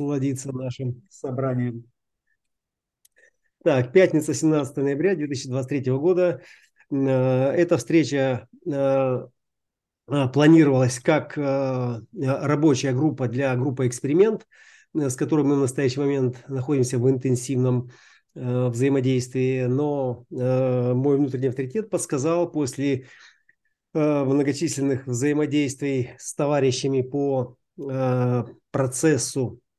насладиться нашим собранием. Так, пятница, 17 ноября 2023 года. Э, эта встреча э, планировалась как рабочая группа для группы «Эксперимент», с которой мы в настоящий момент находимся в интенсивном взаимодействии. Но мой внутренний авторитет подсказал после многочисленных взаимодействий с товарищами по Э, процессу э,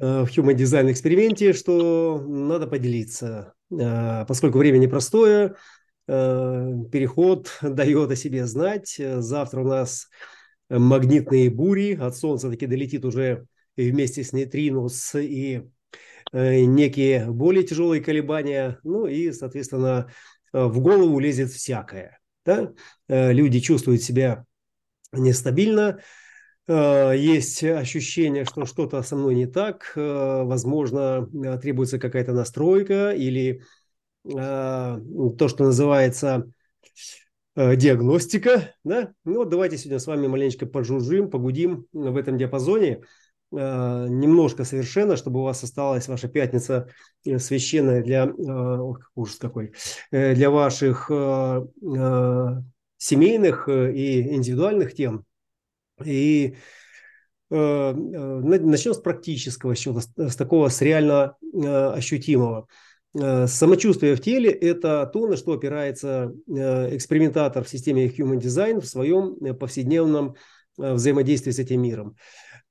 в Human Design эксперименте, что надо поделиться. Э, поскольку время непростое, переход дает о себе знать. Завтра у нас магнитные бури, от Солнца таки долетит уже вместе с нейтринус и некие более тяжелые колебания, ну и, соответственно, в голову лезет всякое. Да? Люди чувствуют себя нестабильно, Э, есть ощущение, что что-то со мной не так, э, возможно, э, требуется какая-то настройка или то, что называется диагностика. Да? Ну вот давайте сегодня с вами маленечко пожужжим, погудим в этом диапазоне немножко совершенно, чтобы у вас осталась ваша пятница священная для, ужас какой, для ваших семейных и индивидуальных тем. И э, э начнем с практического счета, с такого, с реально э, ощутимого. Э, самочувствие в теле – это то, на что опирается экспериментатор в системе Human Design в своем повседневном взаимодействии с этим миром.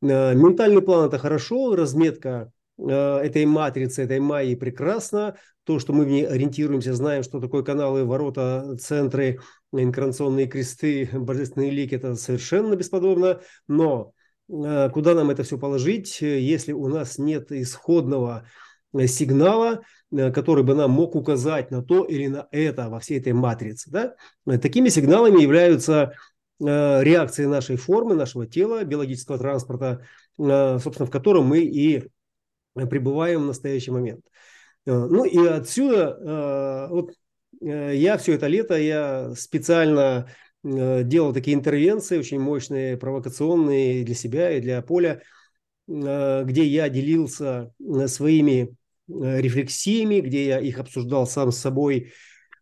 Ментальный план – это хорошо, разметка этой матрицы, этой майи прекрасно. То, что мы в ней ориентируемся, знаем, что такое каналы, ворота, центры, инкарнационные кресты, божественные лики – это совершенно бесподобно. Но э, куда нам это все положить, если у нас нет исходного э, сигнала, э, который бы нам мог указать на то или на это во всей этой матрице. Да? Такими сигналами являются реакции нашей формы, нашего тела, биологического транспорта, собственно, в котором мы и пребываем в настоящий момент. Ну и отсюда вот Э, я все это лето, я специально э, делал такие интервенции, очень мощные, провокационные для себя и для поля, э, где я делился своими рефлексиями, где я их обсуждал сам с собой,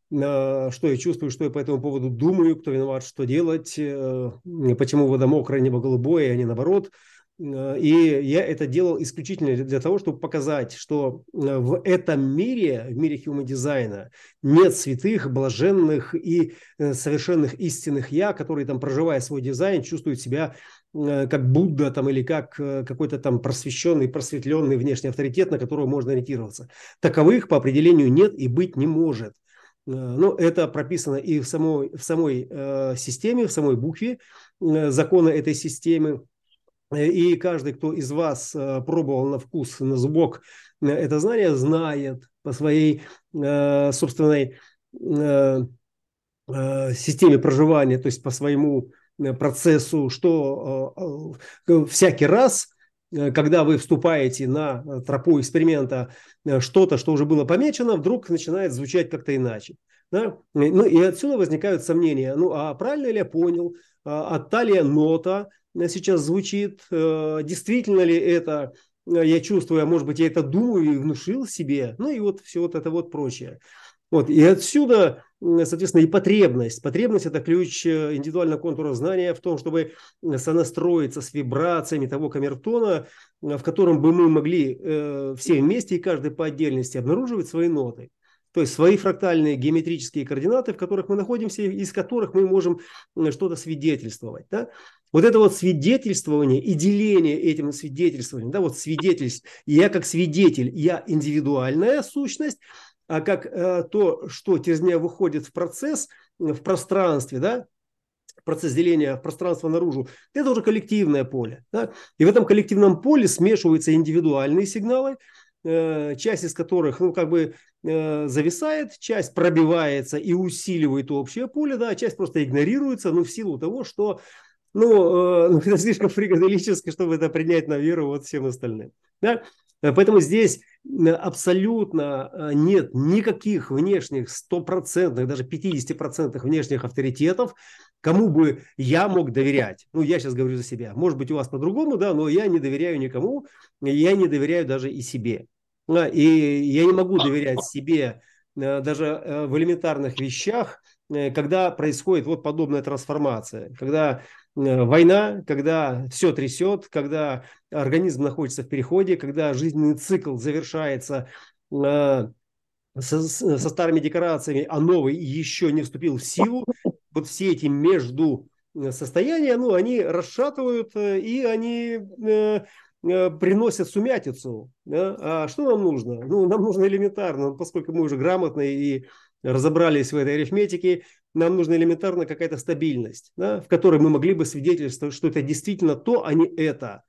что я чувствую, что я по этому поводу думаю, кто виноват, что делать, почему вода мокрая, небо голубое, а не наоборот – Э, и я это делал исключительно для того, чтобы показать, что э, в этом мире, в мире human дизайна, нет святых, блаженных и э, совершенных истинных я, которые там, проживая свой дизайн, чувствуют себя как Будда там, или как какой-то там просвещенный, просветленный внешний авторитет, на которого можно ориентироваться. Таковых по определению нет и быть не может. Но это прописано и в самой, в самой э, системе, в самой букве э, закона этой системы. И каждый, кто из вас э, пробовал на вкус, на зубок э, это знание, знает по своей э, собственной системе проживания, то есть по своему процессу, что всякий раз, когда вы вступаете на тропу эксперимента, что-то, что уже было помечено, вдруг начинает звучать как-то иначе. Да? Ну и отсюда возникают сомнения. Ну а правильно ли я понял? А, а та ли нота, сейчас звучит, э, действительно ли это э, я чувствую, а может быть я это думаю и внушил себе, ну и вот все вот это вот прочее. Вот, и отсюда, соответственно, и потребность. Потребность – это ключ э, индивидуального контура знания в том, чтобы сонастроиться с вибрациями того камертона, в котором бы мы могли все вместе и каждый по отдельности обнаруживать свои ноты. То есть свои фрактальные геометрические координаты, в которых мы находимся, из которых мы можем что-то свидетельствовать. Да? Вот это вот свидетельствование и деление этим свидетельствованием, да, вот свидетельств, я как свидетель, я индивидуальная сущность, а как э, то, что через меня выходит в процесс, в пространстве, да, процесс деления пространства наружу, это уже коллективное поле. Да? И в этом коллективном поле смешиваются индивидуальные сигналы, Э, часть из которых, ну, как бы э, зависает, часть пробивается и усиливает общее поле, да, а часть просто игнорируется, ну, в силу того, что, ну, э, это слишком фрикаделически, чтобы это принять на веру вот всем остальным, да. Поэтому здесь абсолютно нет никаких внешних, стопроцентных, даже 50% внешних авторитетов, кому бы я мог доверять. Ну, я сейчас говорю за себя. Может быть, у вас по-другому, да, но я не доверяю никому, я не доверяю даже и себе. И я не могу доверять себе э, даже э, в элементарных вещах, э, когда происходит вот подобная трансформация, когда война, когда все трясет, когда организм находится в переходе, когда жизненный цикл завершается со, со старыми декорациями, а новый еще не вступил в силу, вот все эти между состояния, ну, они расшатывают и они приносят сумятицу. А что нам нужно? Ну, нам нужно элементарно, поскольку мы уже грамотные и разобрались в этой арифметике, нам нужна элементарно какая-то стабильность, да, в которой мы могли бы свидетельствовать, что это действительно то, а не это.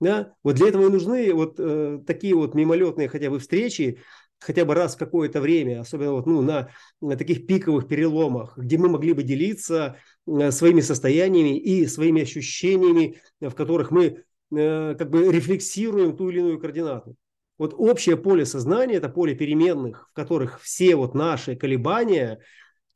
Да? Вот для этого и нужны вот э, такие вот мимолетные хотя бы встречи, хотя бы раз в какое-то время, особенно вот, ну, на, на таких пиковых переломах, где мы могли бы делиться э, своими состояниями и своими ощущениями, в которых мы Э, как бы рефлексируем ту или иную координату. Вот общее поле сознания – это поле переменных, в которых все вот наши колебания,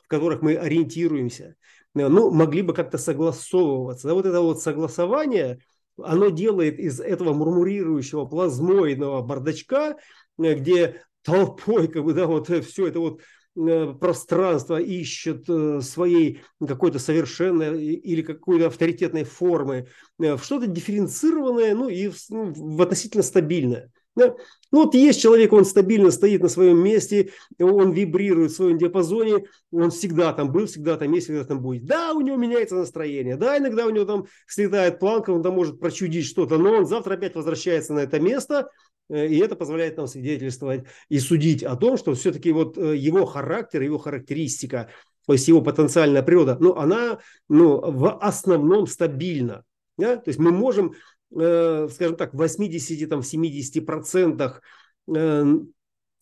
в которых мы ориентируемся, э, ну, могли бы как-то согласовываться. Да, вот это вот согласование, оно делает из этого мурмурирующего плазмоидного бардачка, э, где толпой, как бы, да, вот все это вот Э, пространство ищет э, своей какой-то совершенной или какой-то авторитетной формы э, в что-то дифференцированное, ну и в, ну, в относительно стабильное. Да? Ну вот есть человек, он стабильно стоит на своем месте, он вибрирует в своем диапазоне, он всегда там был, всегда там есть, всегда там будет. Да, у него меняется настроение, да, иногда у него там слетает планка, он там может прочудить что-то, но он завтра опять возвращается на это место, и это позволяет нам свидетельствовать и судить о том, что все-таки вот э, его характер, его характеристика, то есть его потенциальная природа, ну, она ну, в основном стабильна. Да? То есть мы можем, э, скажем так, в 80-70%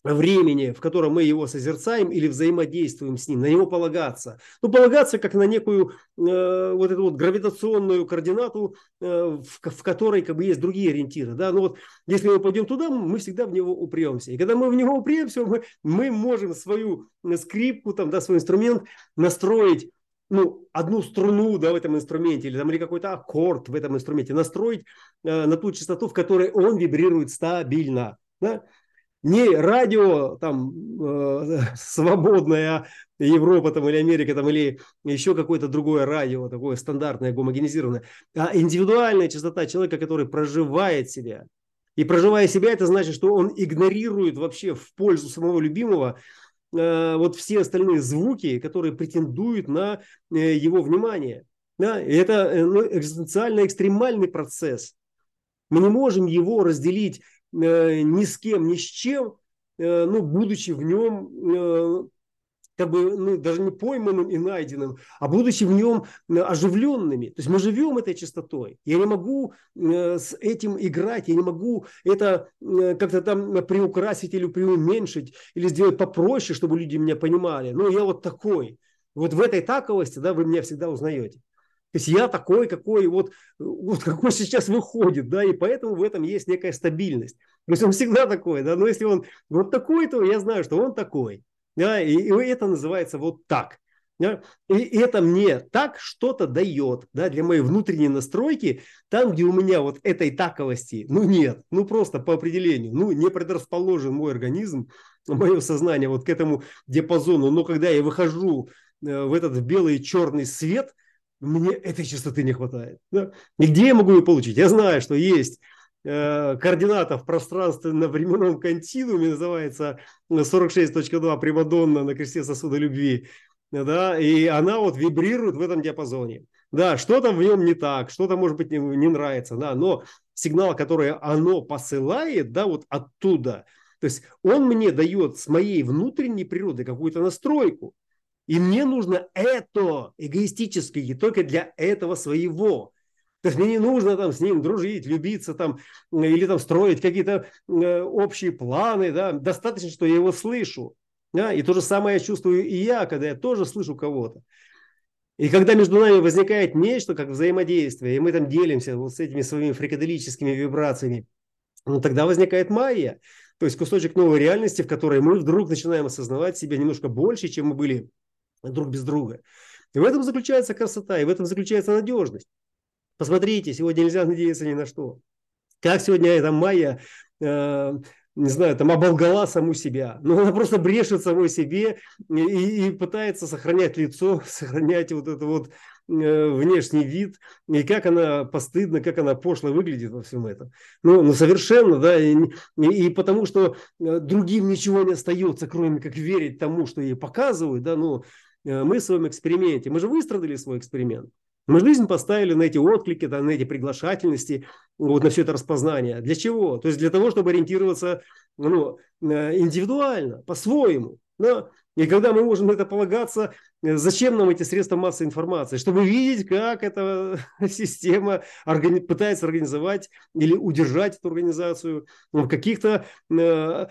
времени, в котором мы его созерцаем или взаимодействуем с ним, на него полагаться. Ну, полагаться как на некую э, вот эту вот гравитационную координату, э, в, в которой как бы есть другие ориентиры. Да? Ну вот, если мы пойдем туда, мы всегда в него упремся. И когда мы в него упремся, мы, мы можем свою скрипку, там, да, свой инструмент настроить ну, одну струну да, в этом инструменте или, там, или какой-то аккорд в этом инструменте настроить э, на ту частоту, в которой он вибрирует стабильно. Да? Не радио там э, свободная Европа там или Америка там или еще какое-то другое радио такое стандартное гомогенизированное, а индивидуальная частота человека, который проживает себя. И проживая себя, это значит, что он игнорирует вообще в пользу самого любимого э, вот все остальные звуки, которые претендуют на э, его внимание. Да? И это э, ну, экзистенциально экстремальный процесс. Мы не можем его разделить ни с кем, ни с чем, э, ну, будучи в нем э, как бы ну, даже не пойманным и найденным, а будучи в нем оживленными. То есть мы живем этой частотой. Я не могу с этим играть, я не могу это как-то там приукрасить или преуменьшить, или сделать попроще, чтобы люди меня понимали. Ну, я вот такой. Вот в этой таковости, да, вы меня всегда узнаете. То есть я такой, какой вот, вот какой сейчас выходит, да, и поэтому в этом есть некая стабильность. То есть он всегда такой, да, но если он вот такой, то я знаю, что он такой, да, и, и это называется вот так. Да? И это мне так что-то дает да, для моей внутренней настройки, там, где у меня вот этой таковости, ну нет, ну просто по определению, ну не предрасположен мой организм, мое сознание вот к этому диапазону, но когда я выхожу э, в этот белый черный свет – мне этой частоты не хватает. Да? И где я могу ее получить? Я знаю, что есть э, координата в пространственно-временном континууме, называется 46.2 Примадонна на кресте сосуда любви. Да, и она вот вибрирует в этом диапазоне. Да, что-то в нем не так, что-то, может быть, не, не нравится, да, но сигнал, который оно посылает, да, вот оттуда, то есть он мне дает с моей внутренней природы какую-то настройку. И мне нужно это эгоистически, и только для этого своего. То есть мне не нужно там с ним дружить, любиться там или там строить какие-то э, общие планы, да, достаточно, что я его слышу. Да? И то же самое я чувствую и я, когда я тоже слышу кого-то. И когда между нами возникает нечто, как взаимодействие, и мы там делимся вот с этими своими фрикаделическими вибрациями, ну тогда возникает майя, то есть кусочек новой реальности, в которой мы вдруг начинаем осознавать себя немножко больше, чем мы были друг без друга. И в этом заключается красота, и в этом заключается надежность. Посмотрите, сегодня нельзя надеяться ни на что. Как сегодня эта Майя э, не знаю, там оболгала саму себя. Но она просто брешет самой себе и, и пытается сохранять лицо, сохранять вот это вот э, внешний вид, и как она постыдна, как она пошло выглядит во всем этом. Ну, ну совершенно, да, и, и, и потому что э, другим ничего не остается, кроме как верить тому, что ей показывают, да, ну, э, мы в своем эксперименте, мы же выстрадали свой эксперимент. Мы жизнь поставили на эти отклики, на эти приглашательности, вот на все это распознание. Для чего? То есть для того, чтобы ориентироваться ну, э, индивидуально, по-своему. Да? И когда мы можем на это полагаться, э, зачем нам эти средства массовой информации? Чтобы видеть, как эта система органи- пытается организовать или удержать эту организацию в каких-то э,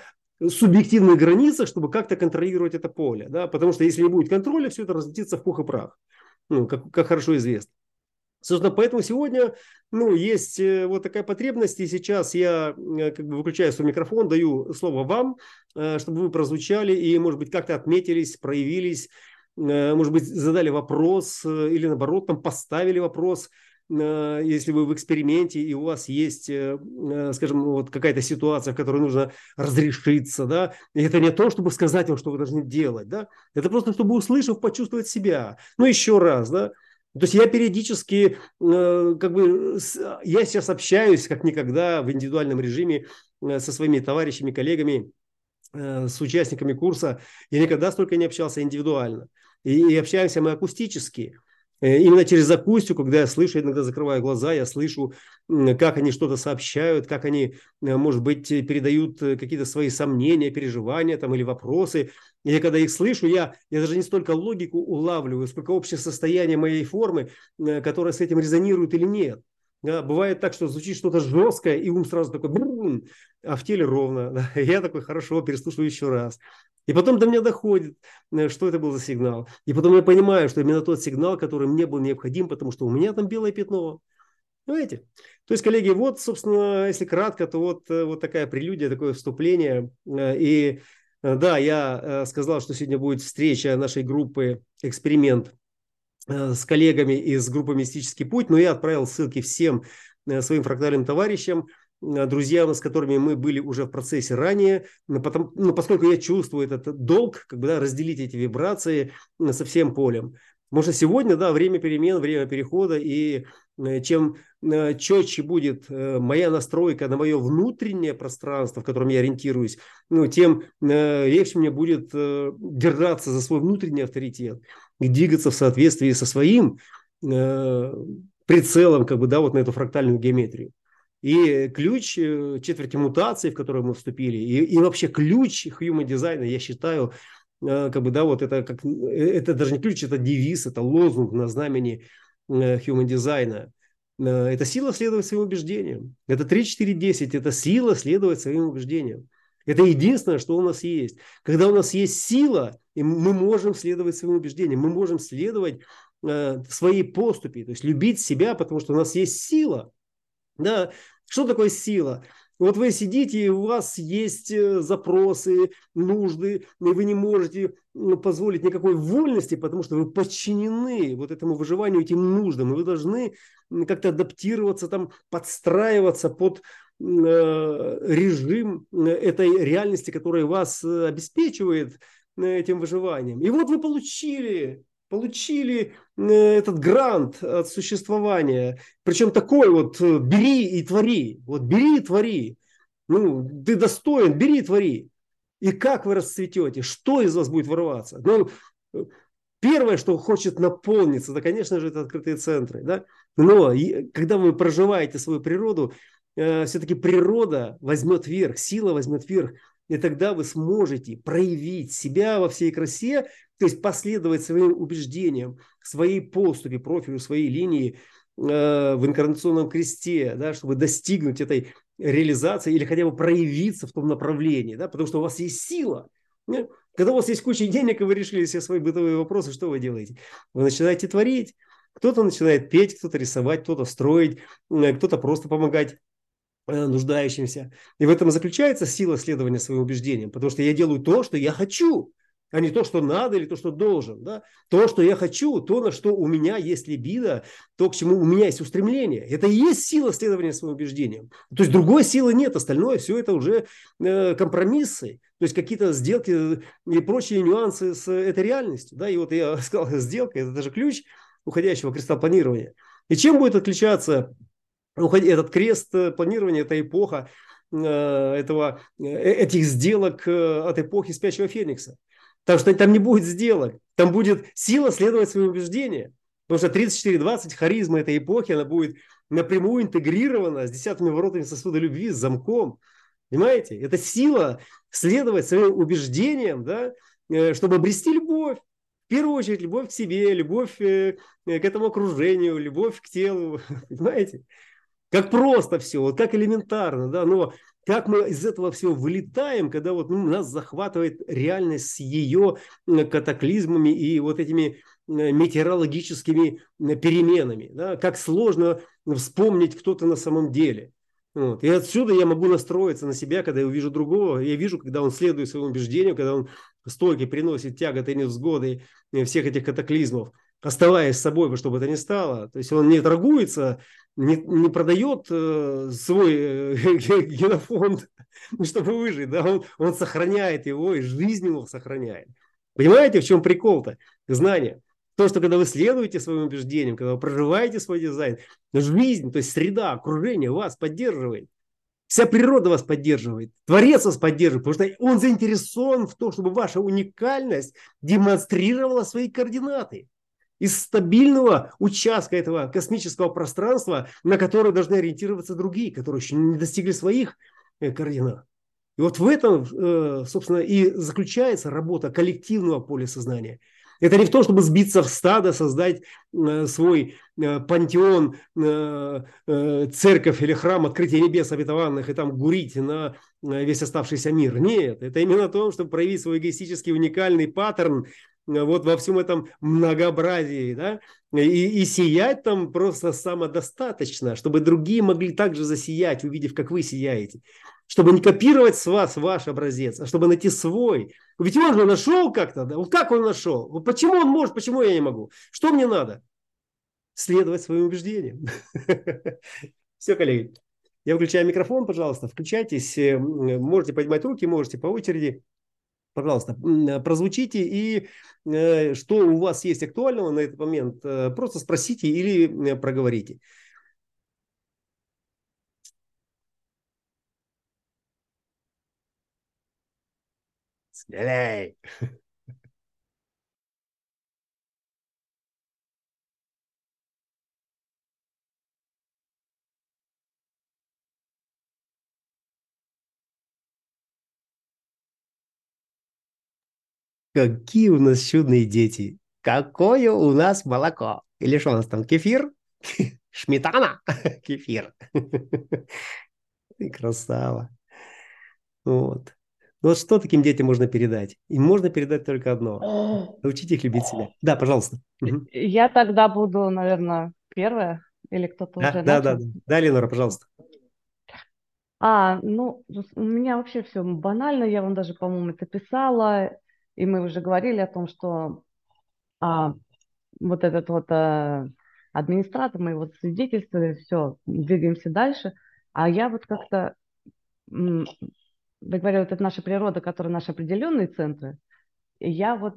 субъективных границах, чтобы как-то контролировать это поле. Да? Потому что если не будет контроля, все это разлетится в пух и прах ну, как, как хорошо известно. Собственно, поэтому сегодня ну, есть э, вот такая потребность, и сейчас я э, как бы выключаю свой микрофон, даю слово вам, э, чтобы вы прозвучали и, может быть, как-то отметились, проявились, может быть, задали вопрос или, наоборот, там поставили вопрос, если вы в эксперименте и у вас есть, скажем, вот какая-то ситуация, в которой нужно разрешиться, да, и это не то, чтобы сказать вам, что вы должны делать, да, это просто, чтобы услышав, почувствовать себя. Ну, еще раз, да, то есть я периодически, как бы, я сейчас общаюсь как никогда в индивидуальном режиме со своими товарищами, коллегами, с участниками курса. Я никогда столько не общался индивидуально. И, и общаемся мы акустически. Э, именно через акустику, когда я слышу, иногда закрываю глаза, я слышу, как они что-то сообщают, как они, э, может быть, передают э, какие-то свои сомнения, переживания там, или вопросы. И когда их слышу, я, я даже не столько логику улавливаю, сколько общее состояние моей формы, которая с этим резонирует или нет. Да, бывает так, что звучит что-то жесткое, и ум сразу такой, брун, а в теле ровно. Я такой, хорошо, переслушаю еще раз. И потом до меня доходит, э, что это был за сигнал. И потом я понимаю, что именно тот сигнал, который мне был необходим, потому что у меня там белое пятно. Понимаете? То есть, коллеги, вот, собственно, если кратко, то вот, э, вот такая прелюдия, такое вступление. Э, и да, я сказал, что сегодня будет встреча нашей группы «Эксперимент» с коллегами из группы «Мистический путь», но я отправил ссылки всем своим фрактальным товарищам – друзьям, с которыми мы были уже в процессе ранее, потому, ну, поскольку я чувствую этот долг, как бы, да, разделить эти вибрации э, со всем полем. Потому что сегодня, да, время перемен, время перехода, и э, чем четче будет моя настройка на мое внутреннее пространство, в котором я ориентируюсь, ну, тем легче мне будет держаться за свой внутренний авторитет и двигаться в соответствии со своим прицелом, как бы, да, вот на эту фрактальную геометрию. И ключ э, четверти мутации, в которую мы вступили, и, и вообще ключ human дизайна, я считаю, э, как бы, да, вот это, как, э, это даже не ключ, это девиз, это лозунг на знамени human дизайна. Это сила следовать своим убеждениям. Это 3, 4, 10. Это сила следовать своим убеждениям. Это единственное, что у нас есть. Когда у нас есть сила, и мы можем следовать своим убеждениям, мы можем следовать э, своей поступи, то есть любить себя, потому что у нас есть сила. Да, что такое сила? Вот вы сидите, и у вас есть э, запросы, нужды, и вы не можете позволить никакой вольности, потому что вы подчинены вот этому выживанию, этим нуждам, и вы должны как-то адаптироваться, там, подстраиваться под э, режим э, этой реальности, которая вас обеспечивает этим выживанием. И вот вы получили получили э, этот грант от существования. Причем такой вот э, бери и твори. Вот бери и твори. Ну, ты достоин, бери и твори. И как вы расцветете? Что из вас будет вырываться? Ну, первое, что хочет наполниться, да, конечно же, это открытые центры. Да? Но когда вы проживаете свою природу, э, все-таки природа возьмет верх, сила возьмет верх. И тогда вы сможете проявить себя во всей красе, то есть последовать своим убеждениям, своей поступе, профилю, своей линии э, в инкарнационном кресте, да, чтобы достигнуть этой реализации или хотя бы проявиться в том направлении, да, потому что у вас есть сила. Да? Когда у вас есть куча денег, и вы решили все свои бытовые вопросы, что вы делаете? Вы начинаете творить. Кто-то начинает петь, кто-то рисовать, кто-то строить, э, кто-то просто помогать Э, нуждающимся. И в этом заключается сила следования своим убеждениям, потому что я делаю то, что я хочу. А не то, что надо или то, что должен. Да? То, что я хочу, то, на что у меня есть либидо, то, к чему у меня есть устремление. Это и есть сила следования своим убеждениям. То есть другой силы нет, остальное все это уже э, компромиссы, то есть какие-то сделки и прочие нюансы с этой реальностью. Да? И вот я сказал, сделка – это даже ключ уходящего креста планирования. И чем будет отличаться этот крест планирования, эта эпоха, э, этого, э, этих сделок от эпохи спящего феникса? Потому что там не будет сделок. Там будет сила следовать своим убеждениям. Потому что 34-20 харизма этой эпохи, она будет напрямую интегрирована с десятыми воротами сосуда любви, с замком. Понимаете? Это сила следовать своим убеждениям, да, э, чтобы обрести любовь. В первую очередь, любовь к себе, любовь э, к этому окружению, любовь к телу. Понимаете? Как просто все, вот как элементарно, да, но как мы из этого всего вылетаем, когда вот ну, нас захватывает реальность с ее катаклизмами и вот этими метеорологическими переменами. Да? Как сложно вспомнить, кто то на самом деле. Вот. И отсюда я могу настроиться на себя, когда я увижу другого. Я вижу, когда он следует своему убеждению, когда он стойко приносит тяготы и невзгоды всех этих катаклизмов, оставаясь с собой, чтобы это ни стало. То есть он не торгуется не, не продает э, свой э, генофонд, ну, чтобы выжить, да, он, он сохраняет его и жизнь его сохраняет. Понимаете, в чем прикол-то? Знание. То, что когда вы следуете своим убеждениям, когда вы проживаете свой дизайн, жизнь, то есть среда, окружение вас поддерживает. Вся природа вас поддерживает, Творец вас поддерживает, потому что он заинтересован в том, чтобы ваша уникальность демонстрировала свои координаты из стабильного участка этого космического пространства, на который должны ориентироваться другие, которые еще не достигли своих э, координат. И вот в этом, э, собственно, и заключается работа коллективного поля сознания. Это не в том, чтобы сбиться в стадо, создать э, свой пантеон, церковь или храм открытия небес обетованных и там гурить на весь оставшийся мир. Нет, это именно в том, чтобы проявить свой эгоистический уникальный паттерн вот во всем этом многообразии, да, и, и сиять там просто самодостаточно, чтобы другие могли также засиять, увидев, как вы сияете. Чтобы не копировать с вас ваш образец, а чтобы найти свой. Ведь он же нашел как-то, да? Вот как он нашел? Вот почему он может, почему я не могу? Что мне надо? Следовать своим убеждениям. Все, коллеги. Я выключаю микрофон, пожалуйста, включайтесь. Э, можете поднимать руки, можете по очереди пожалуйста, э, прозвучите и э, что у вас есть актуального на этот момент, э, просто спросите или проговорите. Стреляй! Какие у нас чудные дети. Какое у нас молоко. Или что у нас там, кефир? Шметана? Кефир. Ты красава. Вот. Ну вот что таким детям можно передать? Им можно передать только одно. Научить их любить себя. Да, пожалуйста. Я тогда буду, наверное, первая. Или кто-то да, уже да, начал? Да, да, да. Ленора, пожалуйста. А, ну, у меня вообще все банально. Я вам даже, по-моему, это писала. И мы уже говорили о том, что а, вот этот вот а, администратор, мы вот свидетельствовали, все, двигаемся дальше. А я вот как-то, вы говорили, вот это наша природа, которая наши определенные центры, и я вот,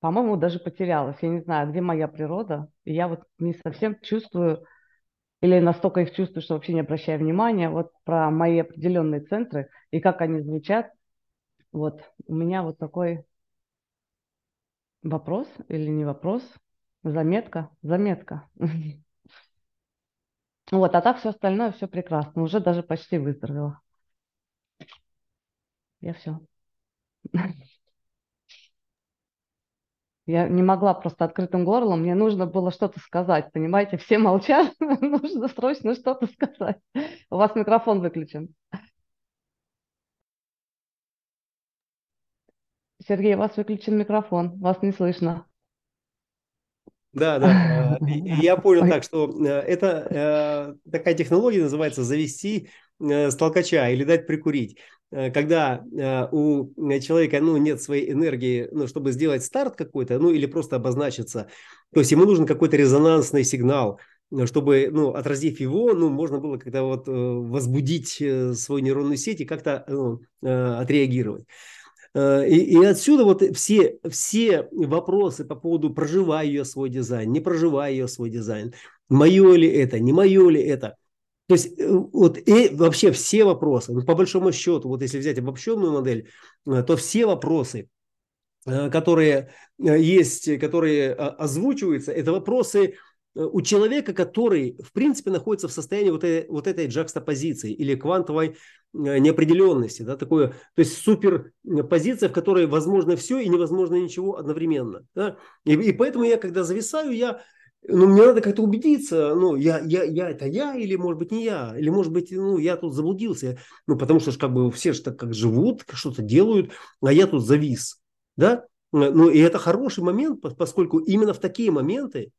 по-моему, даже потерялась. Я не знаю, где моя природа. И я вот не совсем чувствую, или настолько их чувствую, что вообще не обращаю внимания вот про мои определенные центры и как они звучат вот у меня вот такой вопрос или не вопрос, заметка, заметка. Вот, а так все остальное, все прекрасно. Уже даже почти выздоровела. Я все. Я не могла просто открытым горлом, мне нужно было что-то сказать, понимаете? Все молчат, нужно срочно что-то сказать. У вас микрофон выключен. Сергей, у вас выключен микрофон, вас не слышно. Да, да. Э, я понял так, что э, это э, такая технология называется завести с толкача или дать прикурить. когда у человека ну, нет своей энергии, ну, чтобы сделать старт какой-то, ну или просто обозначиться, то есть ему нужен какой-то резонансный сигнал, чтобы, ну, отразив его, ну, можно было когда вот возбудить свою нейронную сеть и как-то ну, отреагировать. И, и отсюда вот все, все вопросы по поводу проживая я свой дизайн, не проживая я свой дизайн, мое ли это, не мое ли это – то есть э, вот и вообще все вопросы, ну, по большому счету, вот если взять обобщенную модель, э, то все вопросы, э, которые есть, которые озвучиваются, это вопросы у человека, который, в принципе, находится в состоянии вот этой, вот этой джакстопозиции или квантовой неопределенности, да, такое, то есть суперпозиция, в которой возможно все и невозможно ничего одновременно. Да? И, и поэтому я, когда зависаю, я ну, мне надо как-то убедиться, ну, я, я, я это я или, может быть, не я, или, может быть, ну, я тут заблудился, ну, потому что как бы все же так как живут, что-то делают, а я тут завис, да, ну, и это хороший момент, поскольку именно в такие моменты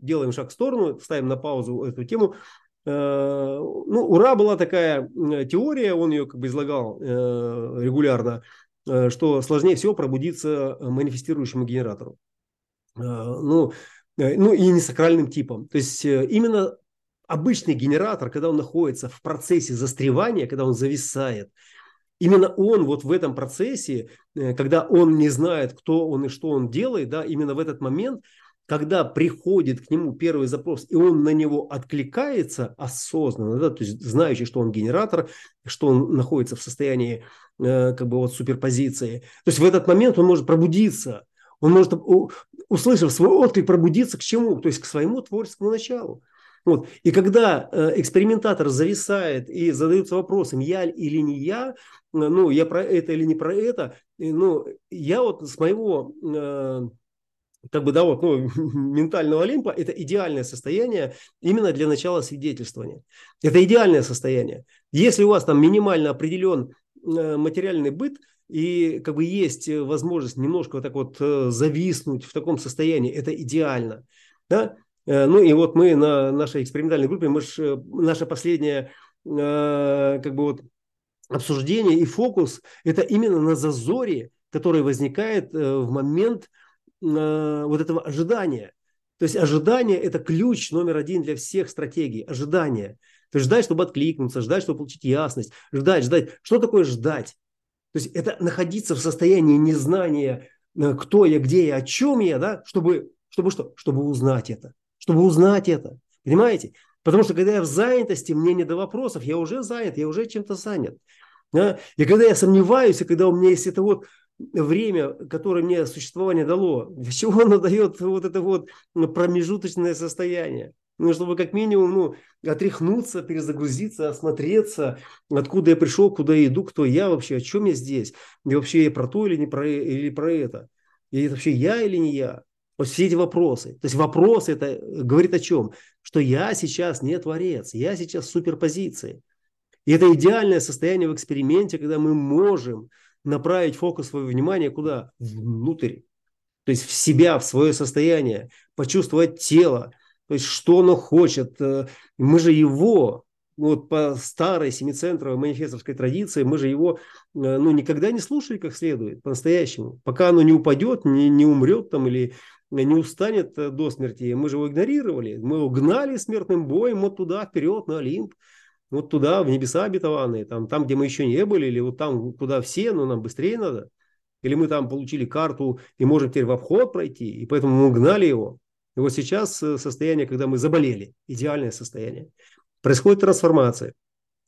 делаем шаг в сторону, ставим на паузу эту тему, э, ну, ура была такая теория, он ее как бы излагал э, регулярно, э, что сложнее всего пробудиться манифестирующему генератору. Ну, ну и не сакральным типом. То есть именно обычный генератор, когда он находится в процессе застревания, когда он зависает, именно он вот в этом процессе, когда он не знает, кто он и что он делает, да, именно в этот момент, когда приходит к нему первый запрос, и он на него откликается осознанно, да, то есть знающий, что он генератор, что он находится в состоянии э, как бы вот суперпозиции. То есть в этот момент он может пробудиться, он может, услышав свой отклик, пробудиться к чему? То есть к своему творческому началу. Вот. И когда э, экспериментатор зависает и задается вопросом, я или не я, э, ну, я про это или не про это, ну, я вот с моего, э, как бы, да, вот, ну, ментального олимпа, это идеальное состояние именно для начала свидетельствования. Это идеальное состояние. Если у вас там минимально определен э, материальный быт, и как бы есть э, возможность немножко вот так вот э, зависнуть в таком состоянии, это идеально. Да? Ну и вот мы на нашей экспериментальной группе, мы ж, наша последняя как бы вот обсуждение и фокус, это именно на зазоре, который возникает в момент вот этого ожидания. То есть ожидание – это ключ номер один для всех стратегий. Ожидание. То есть ждать, чтобы откликнуться, ждать, чтобы получить ясность, ждать, ждать. Что такое ждать? То есть это находиться в состоянии незнания, э, кто я, где я, о чем я, да, чтобы, чтобы что? Чтобы узнать это. Чтобы узнать это. Понимаете? Потому что когда я в занятости, мне не до вопросов, я уже занят, я уже чем-то занят. Да? И когда я сомневаюсь, и когда у меня есть это вот время, которое мне существование дало, для чего оно дает вот это вот промежуточное состояние? ну, чтобы как минимум ну, отряхнуться, перезагрузиться, осмотреться, откуда я пришел, куда я иду, кто я вообще, о чем я здесь, и вообще я про то или не про, или про это, и это вообще я или не я. Вот все эти вопросы. То есть вопрос это говорит о чем? Что я сейчас не творец, я сейчас в суперпозиции. И это идеальное состояние в эксперименте, когда мы можем направить фокус своего внимания куда? Внутрь. То есть в себя, в свое состояние, почувствовать тело, то есть что оно хочет. Э, мы же его, вот по старой семицентровой манифестовской традиции, мы же его э, ну, никогда не слушали как следует, по-настоящему. Пока оно не упадет, не, не умрет там или не устанет э, до смерти. Мы же его игнорировали. Мы его гнали смертным боем вот туда, вперед, на Олимп. Вот туда, в небеса обетованные, там, там, где мы еще не были, или вот там, куда все, но нам быстрее надо. Или мы там получили карту и можем теперь в обход пройти, и поэтому мы гнали его. И вот сейчас э, состояние, когда мы заболели, идеальное состояние, происходит трансформация.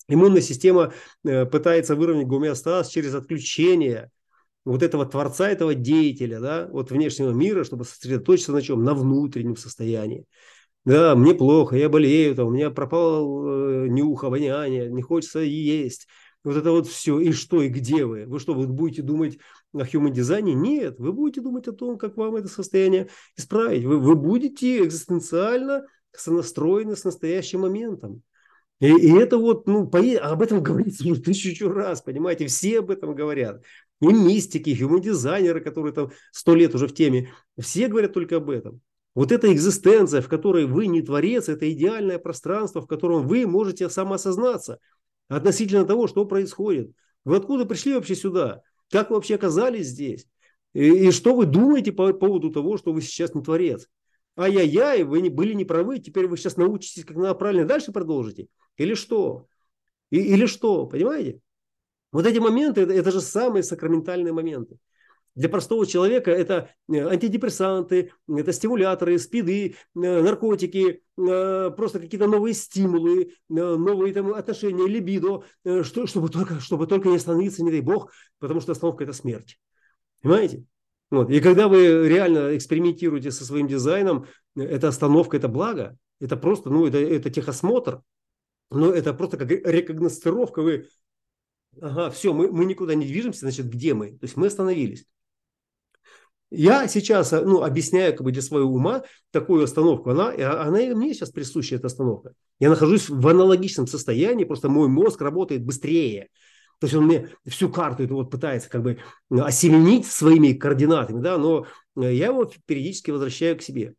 Иммунная система э, пытается выровнять гомеостаз через отключение вот этого творца, этого деятеля, да, от внешнего мира, чтобы сосредоточиться на чем? На внутреннем состоянии. Да, мне плохо, я болею, там, у меня пропал э, нюх, обоняние, не хочется есть. Вот это вот все. И что, и где вы? Вы что, вы будете думать о human дизайне? Нет, вы будете думать о том, как вам это состояние исправить. Вы, вы будете экзистенциально сонастроены с настоящим моментом. И, и это вот, ну, по, об этом говорится уже тысячу раз, понимаете, все об этом говорят. И мистики, и дизайнеры, которые там сто лет уже в теме, все говорят только об этом. Вот эта экзистенция, в которой вы не творец, это идеальное пространство, в котором вы можете самоосознаться – относительно того, что происходит. Вы откуда пришли вообще сюда? Как вы вообще оказались здесь? И, и что вы думаете по поводу того, что вы сейчас не творец? Ай-яй-яй, вы не, были неправы, теперь вы сейчас научитесь, как надо правильно дальше продолжите? Или что? И, или что, понимаете? Вот эти моменты, это, это же самые сакраментальные моменты. Для простого человека это э, антидепрессанты, это стимуляторы, спиды, э, наркотики, э, просто какие-то новые стимулы, новые там, отношения, либидо, что, чтобы, только, чтобы только не остановиться, не дай бог, потому что остановка – это смерть. Понимаете? Вот. И когда вы реально экспериментируете со своим дизайном, это остановка, это благо, это просто, ну, это, это техосмотр, но это просто как рекогностировка, вы Ага, все, мы, мы никуда не движемся, значит, где мы? То есть мы остановились. Я сейчас э, ну, объясняю как бы для своего ума такую остановку. Она, она и мне сейчас присуща, эта остановка. Я нахожусь в аналогичном состоянии, просто мой мозг работает быстрее. То есть он мне всю карту эту вот пытается как бы осеменить своими координатами, да, но э, я его периодически возвращаю к себе.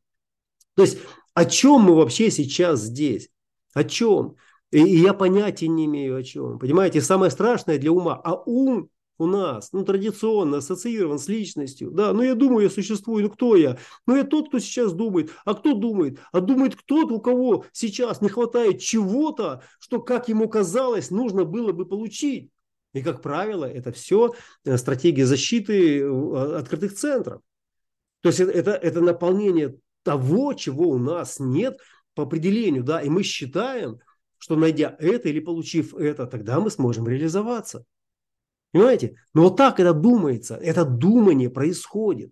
То есть о чем мы вообще сейчас здесь? О чем? И я понятия не имею о чем. Понимаете, самое страшное для ума. А ум у нас, ну, традиционно ассоциирован с личностью. Да, ну, я думаю, я существую, ну, кто я? Ну, я тот, кто сейчас думает. А кто думает? А думает кто-то, у кого сейчас не хватает чего-то, что, как ему казалось, нужно было бы получить. И, как правило, это все э, стратегия защиты э, открытых центров. То есть это, это наполнение того, чего у нас нет по определению. Да? И мы считаем, что найдя это или получив это, тогда мы сможем реализоваться. Понимаете? Но вот так это думается, это думание происходит.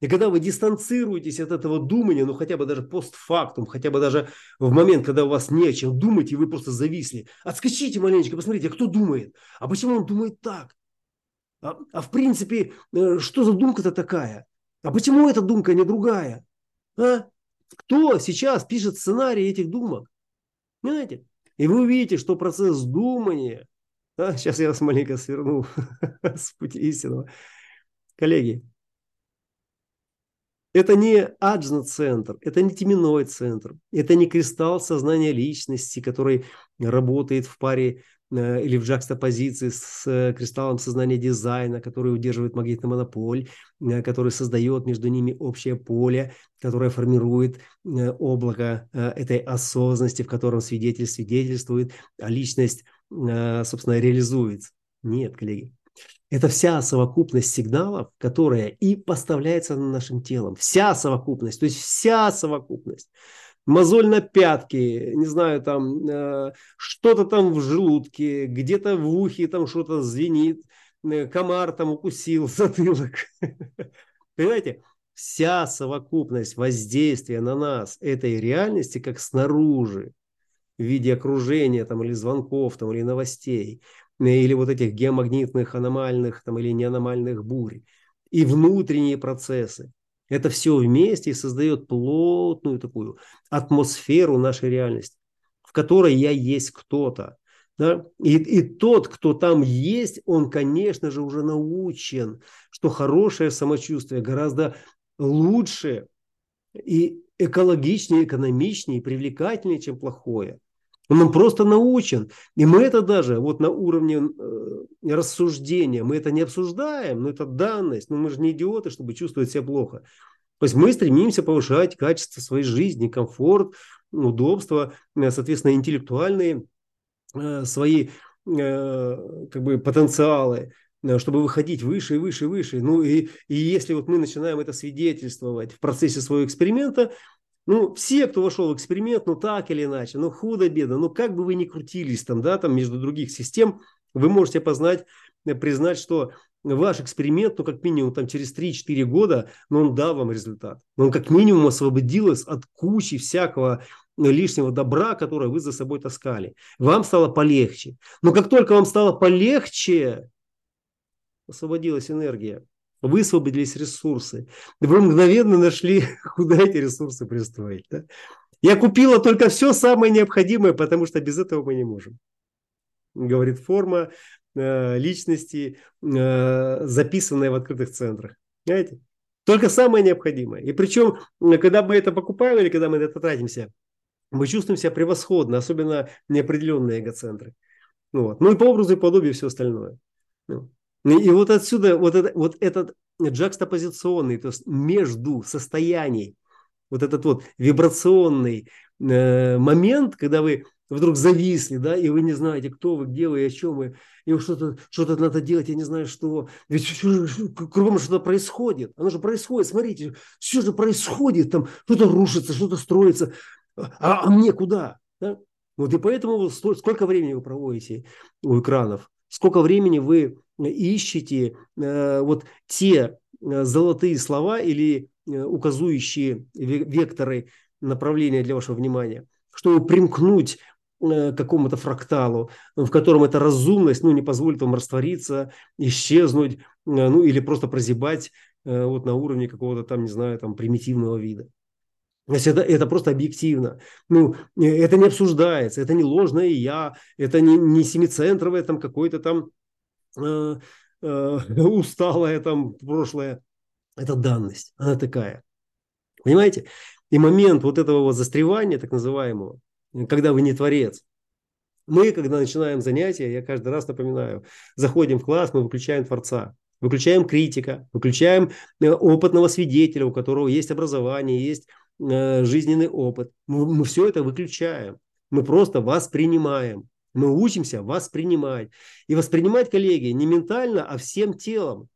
И когда вы дистанцируетесь от этого думания, ну хотя бы даже постфактум, хотя бы даже в момент, когда у вас не о чем думать, и вы просто зависли, отскочите маленечко, посмотрите, а кто думает? А почему он думает так? А, а в принципе, э, что за думка-то такая? А почему эта думка а не другая? А? Кто сейчас пишет сценарий этих думок? Понимаете? И вы увидите, что процесс думания, сейчас я вас маленько сверну с пути истинного. Коллеги, это не аджна-центр, это не теменной центр, это не кристалл сознания личности, который работает в паре Э, или в джакстопозиции с э, кристаллом сознания дизайна, который удерживает магнитный монополь, э, который создает между ними общее поле, которое формирует облако этой осознанности, в котором свидетель свидетельствует, а личность, собственно, реализуется. Нет, коллеги. Это вся совокупность сигналов, которая и поставляется нашим телом. Вся совокупность, то есть вся совокупность мозоль на пятке, не знаю, там э, что-то там в желудке, где-то в ухе там что-то звенит, э, комар там укусил затылок. Понимаете? Вся совокупность воздействия на нас этой реальности, как снаружи, в виде окружения там, или звонков там, или новостей, э, или вот этих геомагнитных аномальных там, или неаномальных бурь, и внутренние процессы, это все вместе создает плотную такую атмосферу нашей реальности, в которой я есть кто-то. Да? И, и тот, кто там есть, он, конечно же, уже научен, что хорошее самочувствие гораздо лучше и экологичнее, экономичнее и привлекательнее, чем плохое. Он просто научен. И мы это даже вот на уровне э, рассуждения, мы это не обсуждаем, но это данность. Но мы же не идиоты, чтобы чувствовать себя плохо. То есть мы стремимся повышать качество своей жизни, комфорт, удобство, э, соответственно, интеллектуальные э, свои э, как бы потенциалы э, чтобы выходить выше и выше и выше. Ну и, и если вот мы начинаем это свидетельствовать в процессе своего эксперимента, ну, все, кто вошел в эксперимент, ну, так или иначе, ну, худо-бедно, ну, как бы вы ни крутились там, да, там, между других систем, вы можете познать, э, признать, что ваш эксперимент, ну, как минимум, там, через 3-4 года, ну, он дал вам результат. Он, как минимум, освободил вас от кучи всякого лишнего добра, которое вы за собой таскали. Вам стало полегче. Но как только вам стало полегче, освободилась энергия высвободились ресурсы. Вы мгновенно нашли, куда эти ресурсы пристроить. Да? Я купила только все самое необходимое, потому что без этого мы не можем. Говорит форма э, личности, э, записанная в открытых центрах. Знаете? Только самое необходимое. И причем, когда мы это покупаем или когда мы это тратимся, мы чувствуем себя превосходно, особенно неопределенные эгоцентры. Вот. Ну и по образу и подобию все остальное. Ну. И, и вот отсюда вот, это, вот этот джакстопозиционный, то есть между состояний, вот этот вот вибрационный э, момент, когда вы вдруг зависли, да, и вы не знаете, кто вы, где вы, о чем вы, и что-то что надо делать, я не знаю, что. Ведь кругом что-то происходит. Оно же происходит, смотрите, все же происходит, там что-то рушится, что-то строится. А, а мне куда? Да? Вот и поэтому сколько времени вы проводите у экранов, сколько времени вы ищете э, вот те э, золотые слова или э, указующие векторы направления для вашего внимания, чтобы примкнуть к какому-то фракталу, в котором эта разумность ну, не позволит вам раствориться, исчезнуть, ну или просто прозябать вот на уровне какого-то там, не знаю, там примитивного вида. То есть это, это просто объективно. Ну, это не обсуждается, это не ложное я, это не, не семицентровое там какое-то там э, э, усталое там прошлое. Это данность, она такая. Понимаете? И момент вот этого вот застревания, так называемого, когда вы не творец, мы, когда начинаем занятия, я каждый раз напоминаю, заходим в класс, мы выключаем Творца, выключаем критика, выключаем э, опытного свидетеля, у которого есть образование, есть Э, жизненный опыт. Мы, мы все это выключаем. Мы просто воспринимаем. Мы учимся воспринимать. И воспринимать, коллеги, не ментально, а всем телом.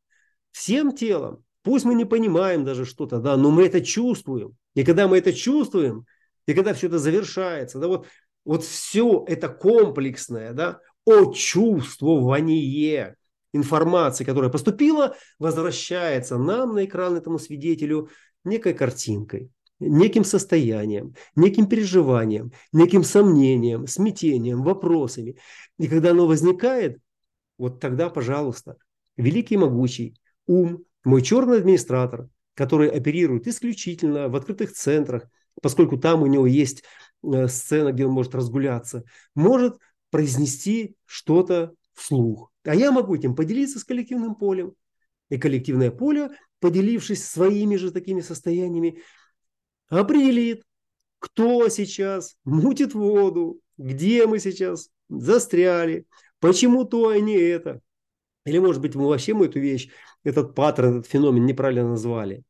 Всем телом. Пусть мы не понимаем даже что-то, да, но мы это чувствуем. И когда мы это чувствуем, и когда все это завершается, да, вот, вот все это комплексное, да, о чувствование информации, которая поступила, возвращается нам на экран этому свидетелю некой картинкой неким состоянием, неким переживанием, неким сомнением, смятением, вопросами. И когда оно возникает, вот тогда, пожалуйста, великий могучий ум, мой черный администратор, который оперирует исключительно в открытых центрах, поскольку там у него есть э, сцена, где он может разгуляться, может произнести что-то вслух. А я могу этим поделиться с коллективным полем. И коллективное поле, поделившись своими же такими состояниями, определит, кто сейчас мутит воду, где мы сейчас застряли, почему то, а не это. Или, может быть, мы вообще мы эту вещь, этот паттерн, этот феномен неправильно назвали.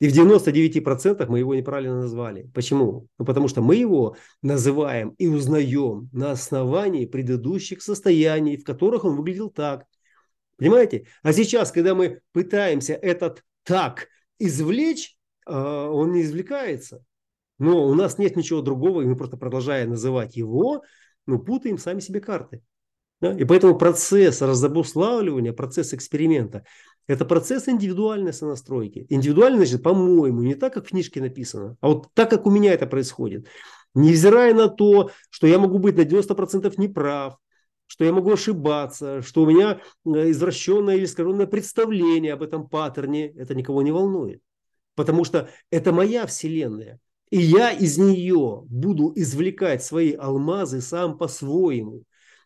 И в 99% мы его неправильно назвали. Почему? Ну, потому что мы его называем и узнаем на основании предыдущих состояний, в которых он выглядел так. Понимаете? А сейчас, когда мы пытаемся этот так извлечь, он не извлекается. Но у нас нет ничего другого, и мы просто продолжая называть его, мы путаем сами себе карты. Да? И поэтому процесс разобуславливания, процесс эксперимента – это процесс индивидуальной сонастройки. Индивидуально, значит, по-моему, не так, как в книжке написано, а вот так, как у меня это происходит. Невзирая на то, что я могу быть на 90% неправ, что я могу ошибаться, что у меня э, извращенное или искаженное представление об этом паттерне, это никого не волнует потому что это моя вселенная. И я из нее буду извлекать свои алмазы сам по-своему.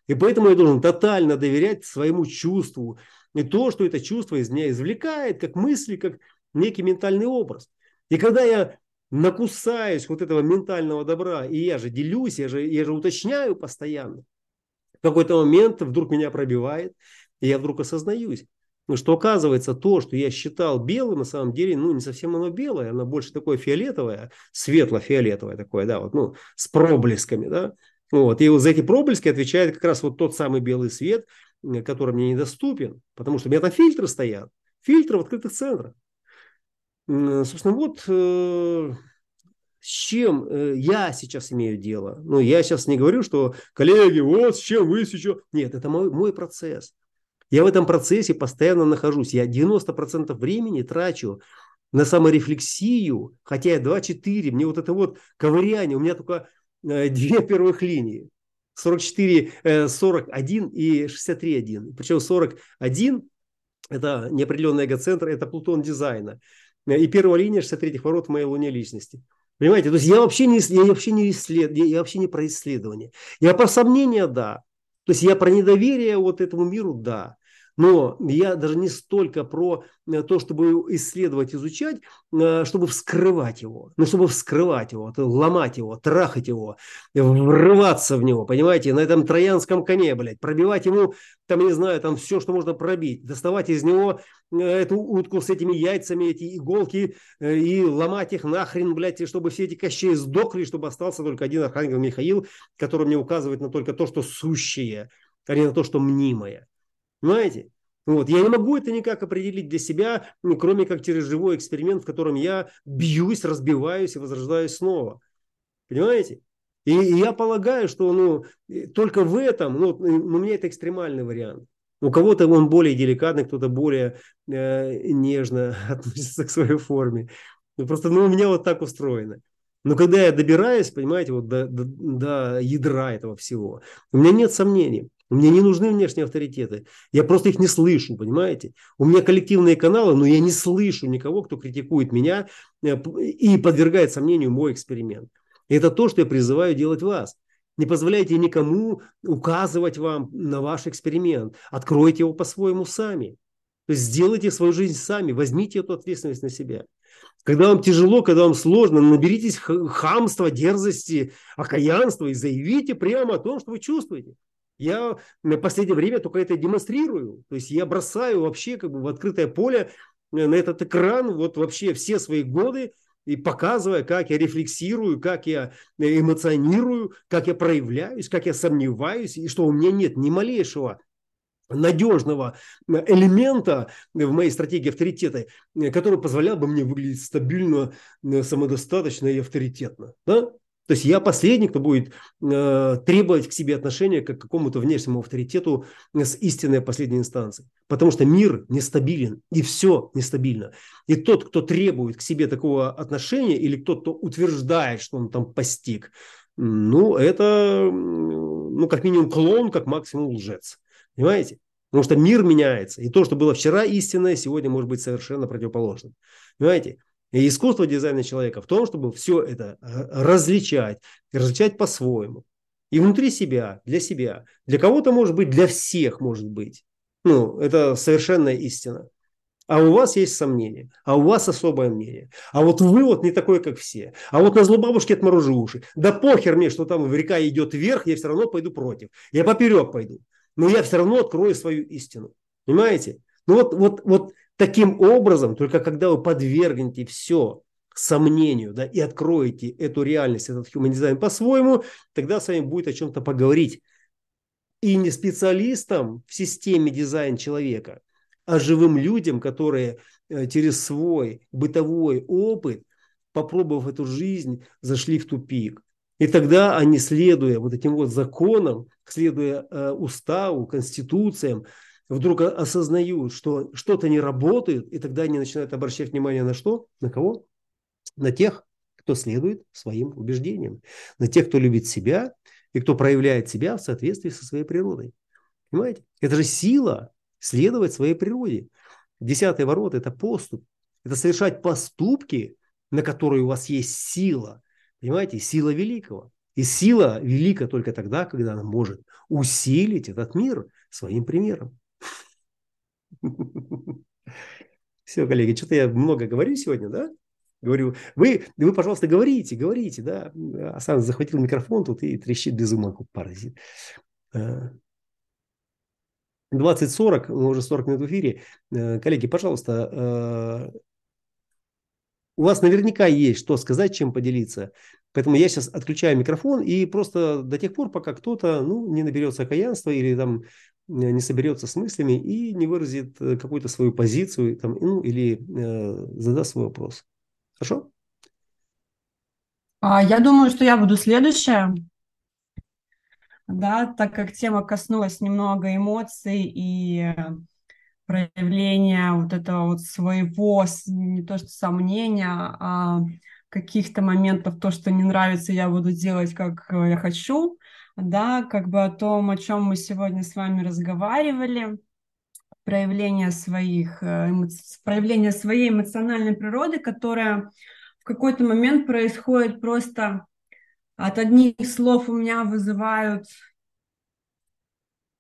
И поэтому я должен тотально доверять своему чувству. И то, что это чувство из меня извлекает, как мысли, как некий ментальный образ. И когда я накусаюсь вот этого ментального добра, и я же делюсь, я же, я же уточняю постоянно, в какой-то момент вдруг меня пробивает, и я вдруг осознаюсь, что оказывается то, что я считал белым, на самом деле, ну, не совсем оно белое, оно больше такое фиолетовое, светло-фиолетовое такое, да, вот, ну, с проблесками, да. Вот, и вот за эти проблески отвечает как раз вот тот самый белый свет, который мне недоступен, потому что у меня там фильтры стоят, фильтры в открытых центрах. Собственно, вот э, с чем э, я сейчас имею дело. Ну, я сейчас не говорю, что, коллеги, вот с чем вы сейчас... Нет, это мой, мой процесс. Я в этом процессе постоянно нахожусь. Я 90% времени трачу на саморефлексию, хотя я 2-4, мне вот это вот ковыряние, у меня только э, две первых линии. 44, э, 41 и 63.1. Причем 41 это неопределенный эгоцентр, это Плутон дизайна. И первая линия 63 ворот моей луне личности. Понимаете, то есть я вообще не, я вообще не, исслед, я вообще не про исследование. Я про сомнения, да. То есть я про недоверие вот этому миру, да. Но я даже не столько про э, то, чтобы исследовать, изучать, э, чтобы вскрывать его. Ну, чтобы вскрывать его, ломать его, трахать его, врываться в него, понимаете, на этом троянском коне, блядь, пробивать ему, там, не знаю, там все, что можно пробить, доставать из него э, эту утку с этими яйцами, эти иголки, и ломать их нахрен, блядь, чтобы все эти кощей сдохли, чтобы остался только один архангел Михаил, который мне указывает на только то, что сущее, а не на то, что мнимое. Понимаете? Вот. Я не могу это никак определить для себя, ну, кроме как через живой эксперимент, в котором я бьюсь, разбиваюсь и возрождаюсь снова. Понимаете? И, и я полагаю, что ну, только в этом, ну, ну, у меня это экстремальный вариант. У кого-то он более деликатный, кто-то более э, нежно относится к своей форме. Ну, просто ну, у меня вот так устроено. Но когда я добираюсь, понимаете, вот до, до, до ядра этого всего, у меня нет сомнений. Мне не нужны внешние авторитеты. Я просто их не слышу, понимаете? У меня коллективные каналы, но я не слышу никого, кто критикует меня э, и подвергает сомнению мой эксперимент. И это то, что я призываю делать вас. Не позволяйте никому указывать вам на ваш эксперимент. Откройте его по-своему сами. То есть сделайте свою жизнь сами, возьмите эту ответственность на себя. Когда вам тяжело, когда вам сложно, наберитесь хамства, дерзости, окаянства и заявите прямо о том, что вы чувствуете. Я в последнее время только это демонстрирую. То есть я бросаю вообще как бы в открытое поле э, на этот экран вот вообще все свои годы и показывая, как я рефлексирую, как я э, эмоционирую, как я проявляюсь, как я сомневаюсь, и что у меня нет ни малейшего надежного э, элемента в моей стратегии авторитета, который позволял бы мне выглядеть стабильно, самодостаточно и авторитетно. Да? То есть я последний, кто будет э, требовать к себе отношения как к какому-то внешнему авторитету с истинной последней инстанции. Потому что мир нестабилен, и все нестабильно. И тот, кто требует к себе такого отношения, или тот, кто утверждает, что он там постиг, ну, это, ну, как минимум клон, как максимум лжец. Понимаете? Потому что мир меняется. И то, что было вчера истинное, сегодня может быть совершенно противоположным. Понимаете? И искусство дизайна человека в том, чтобы все это э, различать, различать по-своему. И внутри себя, для себя. Для кого-то может быть, для всех может быть. Ну, это совершенная истина. А у вас есть сомнения, а у вас особое мнение. А вот вы вот не такой, как все. А вот на злобабушке отморожу уши. Да похер мне, что там река идет вверх, я все равно пойду против. Я поперек пойду. Но я все равно открою свою истину. Понимаете? Ну вот, вот, вот Таким образом, только когда вы подвергнете все сомнению да, и откроете эту реальность, этот human design по-своему, тогда с вами будет о чем-то поговорить. И не специалистам в системе дизайн человека, а живым людям, которые э, через свой бытовой опыт, попробовав эту жизнь, зашли в тупик. И тогда они, следуя вот этим вот законам, следуя э, уставу, конституциям, вдруг осознают, что что-то не работает, и тогда они начинают обращать внимание на что? На кого? На тех, кто следует своим убеждениям, на тех, кто любит себя и кто проявляет себя в соответствии со своей природой. Понимаете? Это же сила следовать своей природе. Десятый ворот – это поступ. Это совершать поступки, на которые у вас есть сила. Понимаете? Сила великого. И сила велика только тогда, когда она может усилить этот мир своим примером. Все, коллеги, что-то я много говорю сегодня, да? Говорю, вы, вы, пожалуйста, говорите, говорите, да. Асан захватил микрофон тут и трещит без ума, паразит. 20-40, э, мы уже 40 минут в эфире. Э, коллеги, пожалуйста, э, у вас наверняка есть что сказать, чем поделиться. Поэтому я сейчас отключаю микрофон и просто до тех пор, пока кто-то ну, не наберется окаянства или там не соберется с мыслями и не выразит э, какую-то свою позицию там, ну, или э, задаст свой вопрос. Хорошо? А, я думаю, что я буду следующая. Да, так как тема коснулась немного эмоций и проявления вот этого вот своего, не то что сомнения, а каких-то моментов, то, что не нравится, я буду делать, как э, я хочу, да, как бы о том, о чем мы сегодня с вами разговаривали, проявление своих, э, проявление своей эмоциональной природы, которая в какой-то момент происходит просто от одних слов у меня вызывают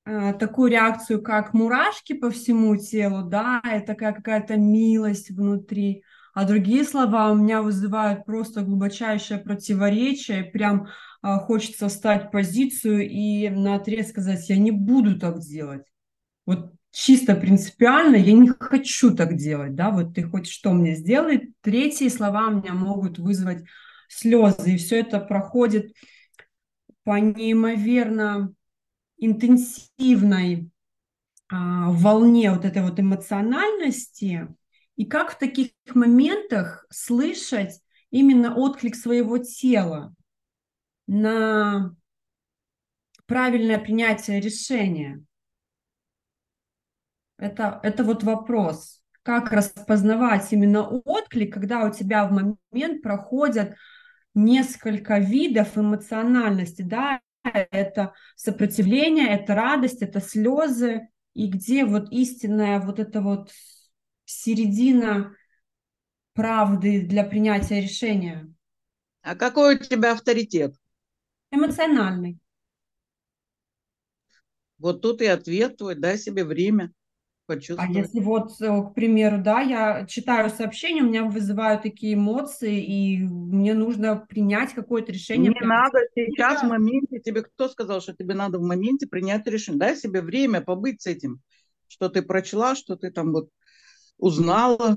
э, такую реакцию, как мурашки по всему телу, да, это как какая-то милость внутри, а другие слова у меня вызывают просто глубочайшее противоречие, прям хочется встать в позицию и на отрез сказать, я не буду так делать. Вот чисто принципиально я не хочу так делать, да, вот ты хоть что мне сделай. Третьи слова у меня могут вызвать слезы, и все это проходит по неимоверно интенсивной а, волне вот этой вот эмоциональности, и как в таких моментах слышать именно отклик своего тела на правильное принятие решения. Это, это вот вопрос, как распознавать именно отклик, когда у тебя в момент проходят несколько видов эмоциональности, да, это сопротивление, это радость, это слезы, и где вот истинная вот эта вот середина правды для принятия решения. А какой у тебя авторитет? Эмоциональный. Вот тут и ответ твой, дай себе время. А если вот, э, к примеру, да, я читаю сообщения, у меня вызывают такие эмоции, и мне нужно принять какое-то решение. Не надо сейчас в моменте, тебе кто сказал, что тебе надо в моменте принять решение? Дай себе время побыть с этим, что ты прочла, что ты там вот узнала.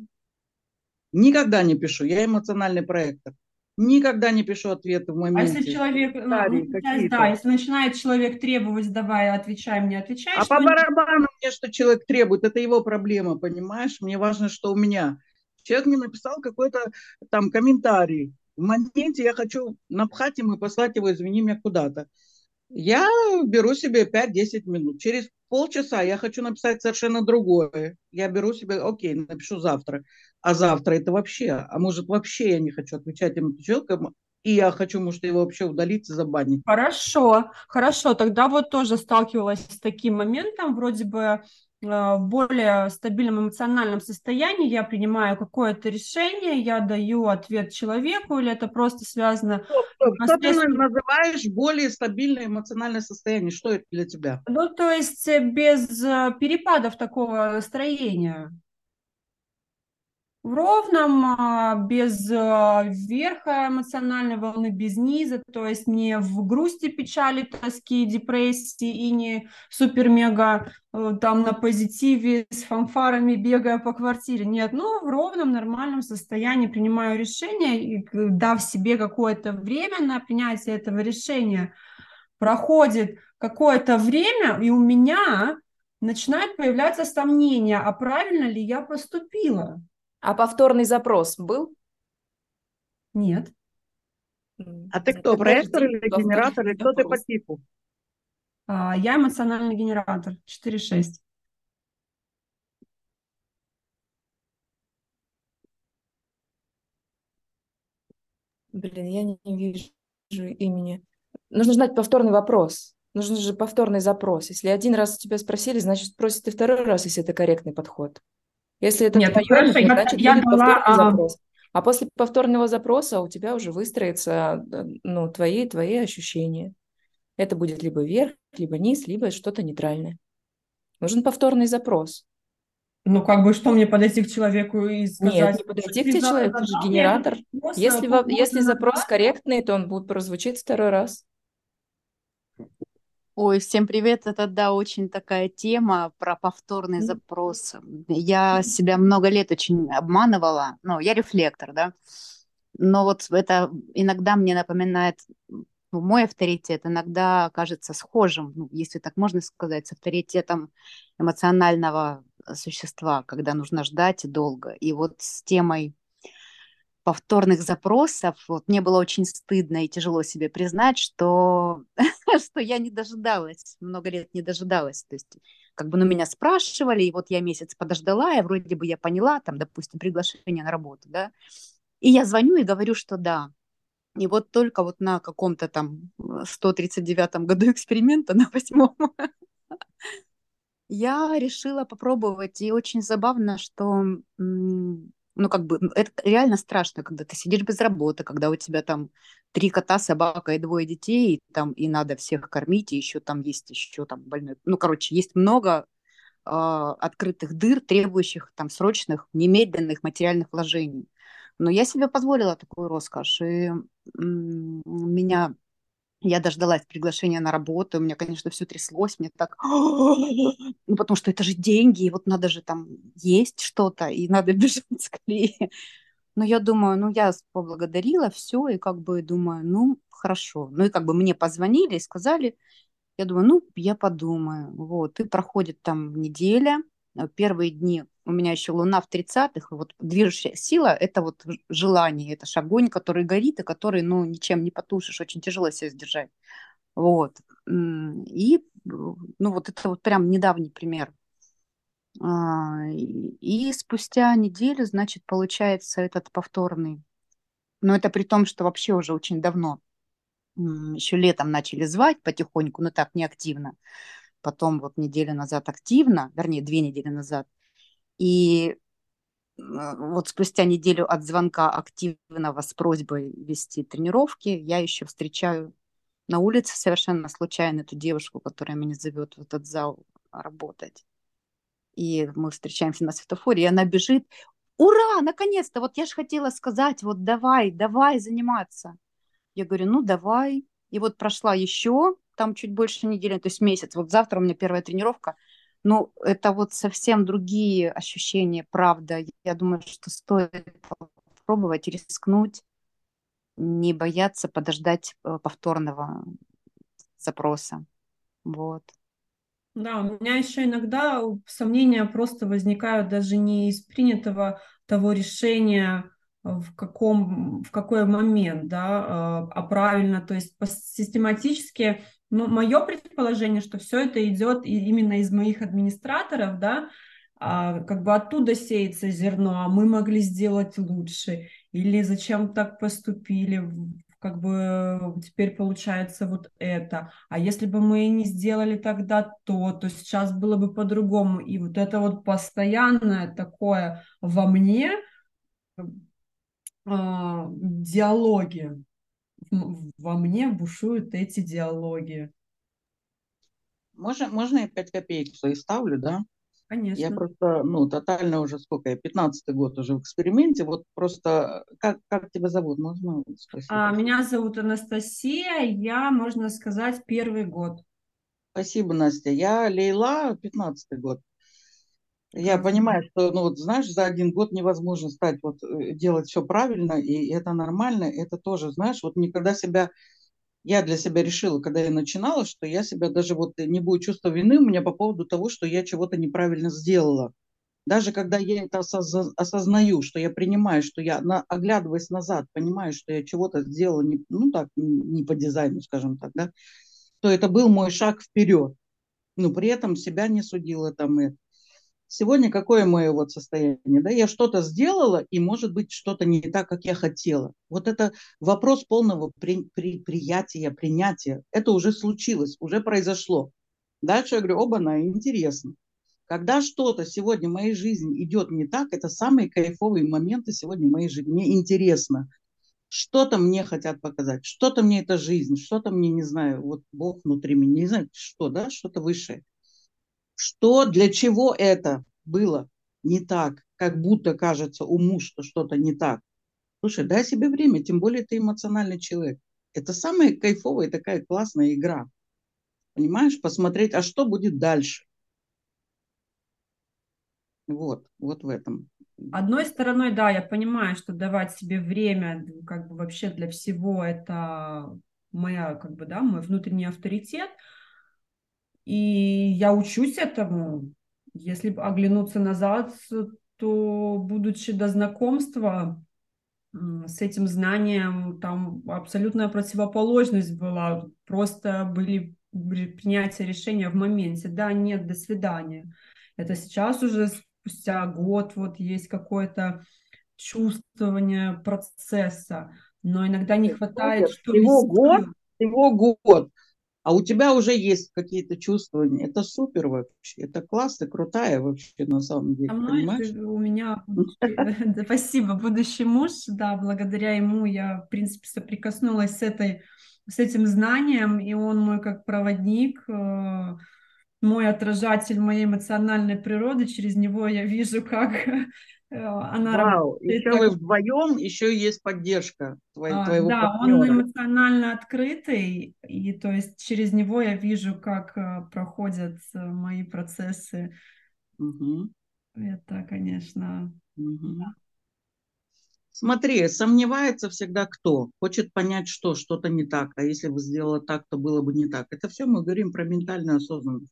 Никогда не пишу, я эмоциональный проектор. Никогда не пишу ответы в моменте. А если человек, ну, ну да, если начинает человек требовать, давай, отвечай мне, отвечай. А по барабану мне, что человек требует, это его проблема, понимаешь? Мне важно, что у меня. Человек мне написал какой-то там комментарий. В моменте я хочу напхать ему и послать его, извини меня, куда-то. Я беру себе 5-10 минут. Через полчаса я хочу написать совершенно другое. Я беру себе, окей, напишу завтра а завтра это вообще, а может вообще я не хочу отвечать этому человеку, и я хочу, может, его вообще удалить и забанить. Хорошо, хорошо, тогда вот тоже сталкивалась с таким моментом, вроде бы э, в более стабильном эмоциональном состоянии я принимаю какое-то решение, я даю ответ человеку, или это просто связано... Стоп. Что ты называешь более стабильное эмоциональное состояние? Что это для тебя? Ну, то есть э, без э, перепадов такого настроения в ровном, а, без а, верха эмоциональной волны, без низа, то есть не в грусти, печали, тоски, депрессии и не супер-мега э, там на позитиве с фанфарами бегая по квартире. Нет, ну в ровном, нормальном состоянии принимаю решение, и дав себе какое-то время на принятие этого решения, проходит какое-то время, и у меня начинает появляться сомнения, а правильно ли я поступила. А повторный запрос был? Нет. А ты кто, проектор или генератор, или кто ты по типу? А, я эмоциональный генератор, 4.6. Блин, я не, не вижу имени. Нужно знать повторный вопрос. Нужен же повторный запрос. Если один раз тебя спросили, значит, спросят и второй раз, если это корректный подход. Если это Нет, твое, хорошо, значит, я, я дала, а... запрос. А после повторного запроса у тебя уже выстроятся э, ну, твои, твои ощущения. Это будет либо вверх, либо низ, либо что-то нейтральное. Нужен повторный запрос. Ну, как бы, что мне подойти к человеку и сказать? Нет, не подойти к человеку, ты же генератор. Если, если запрос корректный, то он будет прозвучить второй раз. Ой, всем привет. Это, да, очень такая тема про повторный запрос. Я себя много лет очень обманывала. Ну, я рефлектор, да. Но вот это иногда мне напоминает ну, мой авторитет иногда кажется схожим, ну, если так можно сказать, с авторитетом эмоционального существа, когда нужно ждать долго. И вот с темой повторных запросов, вот мне было очень стыдно и тяжело себе признать, что, что я не дожидалась, много лет не дожидалась. То есть как бы ну, меня спрашивали, и вот я месяц подождала, и вроде бы я поняла, там, допустим, приглашение на работу, да, и я звоню и говорю, что да. И вот только вот на каком-то там 139-м году эксперимента, на восьмом, я решила попробовать. И очень забавно, что ну, как бы, это реально страшно, когда ты сидишь без работы, когда у тебя там три кота, собака и двое детей, и там, и надо всех кормить, и еще там есть еще там больной. Ну, короче, есть много э, открытых дыр, требующих там срочных, немедленных материальных вложений. Но я себе позволила такую роскошь, и меня я дождалась приглашения на работу, у меня, конечно, все тряслось, мне так, ну, потому что это же деньги, и вот надо же там есть что-то, и надо бежать скорее. Но я думаю, ну, я поблагодарила, все, и как бы думаю, ну, хорошо. Ну, и как бы мне позвонили и сказали, я думаю, ну, я подумаю. Вот, и проходит там неделя, Э, первые дни у меня еще луна в 30-х, вот движущая сила – это вот желание, это ж огонь, который горит, и который, ну, ничем не потушишь, очень тяжело себя сдержать. Вот. И, ну, вот это вот прям недавний пример. А, и спустя неделю, значит, получается этот повторный. Но это при том, что вообще уже очень давно. Еще летом начали звать потихоньку, но так, не активно потом вот неделю назад активно, вернее, две недели назад. И вот спустя неделю от звонка активного с просьбой вести тренировки, я еще встречаю на улице совершенно случайно эту девушку, которая меня зовет в этот зал работать. И мы встречаемся на светофоре, и она бежит. Ура, наконец-то! Вот я же хотела сказать, вот давай, давай заниматься. Я говорю, ну давай. И вот прошла еще там чуть больше недели, то есть месяц. Вот завтра у меня первая тренировка. Ну, это вот совсем другие ощущения, правда. Я думаю, что стоит попробовать, рискнуть, не бояться подождать э, повторного запроса. Вот. Да, у меня еще иногда сомнения просто возникают даже не из принятого того решения, в каком, в какой момент, да, а, а правильно, то есть систематически но мое предположение, что все это идет именно из моих администраторов, да, а, как бы оттуда сеется зерно, а мы могли сделать лучше, или зачем так поступили, как бы теперь получается вот это. А если бы мы не сделали тогда то, то сейчас было бы по-другому. И вот это вот постоянное такое во мне э, диалоги, во мне бушуют эти диалоги. Можно, можно я 5 копеек свои ставлю, да? Конечно. Я просто, ну, тотально уже сколько я, 15 год уже в эксперименте. Вот просто, как, как тебя зовут? Можно спросить? А, меня зовут Анастасия, я, можно сказать, первый год. Спасибо, Настя. Я Лейла, 15 год. Я понимаю, что, ну вот, знаешь, за один год невозможно стать, вот, э, делать все правильно, и это нормально, это тоже, знаешь, вот никогда себя, я для себя решила, когда я начинала, что я себя даже вот не будет чувства вины у меня по поводу того, что я чего-то неправильно сделала. Даже когда я это осозна, осознаю, что я принимаю, что я, на, оглядываясь назад, понимаю, что я чего-то сделала, не, ну так, не по дизайну, скажем так, да, то это был мой шаг вперед. Но при этом себя не судила там и Сегодня какое мое вот состояние? Да, я что-то сделала, и может быть что-то не так, как я хотела. Вот это вопрос полного при, при, приятия, принятия. Это уже случилось, уже произошло. Дальше я говорю, оба-на, интересно. Когда что-то сегодня в моей жизни идет не так, это самые кайфовые моменты сегодня в моей жизни. Мне интересно, что-то мне хотят показать, что-то мне это жизнь, что-то мне, не знаю, вот Бог внутри меня, не знаю, что, да, что-то высшее что, для чего это было не так, как будто кажется уму, что что-то не так. Слушай, дай себе время, тем более ты эмоциональный человек. Это самая кайфовая такая классная игра. Понимаешь, посмотреть, а что будет дальше. Вот, вот в этом. Одной стороной, да, я понимаю, что давать себе время, как бы вообще для всего, это моя, как бы, да, мой внутренний авторитет – и я учусь этому. Если оглянуться назад, то, будучи до знакомства с этим знанием, там абсолютная противоположность была. Просто были принятия решения в моменте. Да, нет, до свидания. Это сейчас уже спустя год вот есть какое-то чувствование процесса, но иногда не хватает, что Всего год, всего год а у тебя уже есть какие-то чувствования. Это супер вообще, это классно, крутая вообще на самом деле, А мой, понимаешь? у меня спасибо, будущий муж, да, благодаря ему я, в принципе, соприкоснулась с этой, с этим знанием, и он мой как проводник, э, мой отражатель моей эмоциональной природы, через него я вижу, как она Вау, работает, еще как вы вдвоем, еще есть поддержка твоей- А, твоего Да, он партнера. эмоционально открытый, и то есть через него я вижу, как э, проходят э, мои процессы. Мгм, Это, конечно, мгм. Смотри, сомневается всегда кто? Хочет понять, что что-то не так, а если бы сделала так, то было бы не так. Это все мы говорим про ментальную осознанность.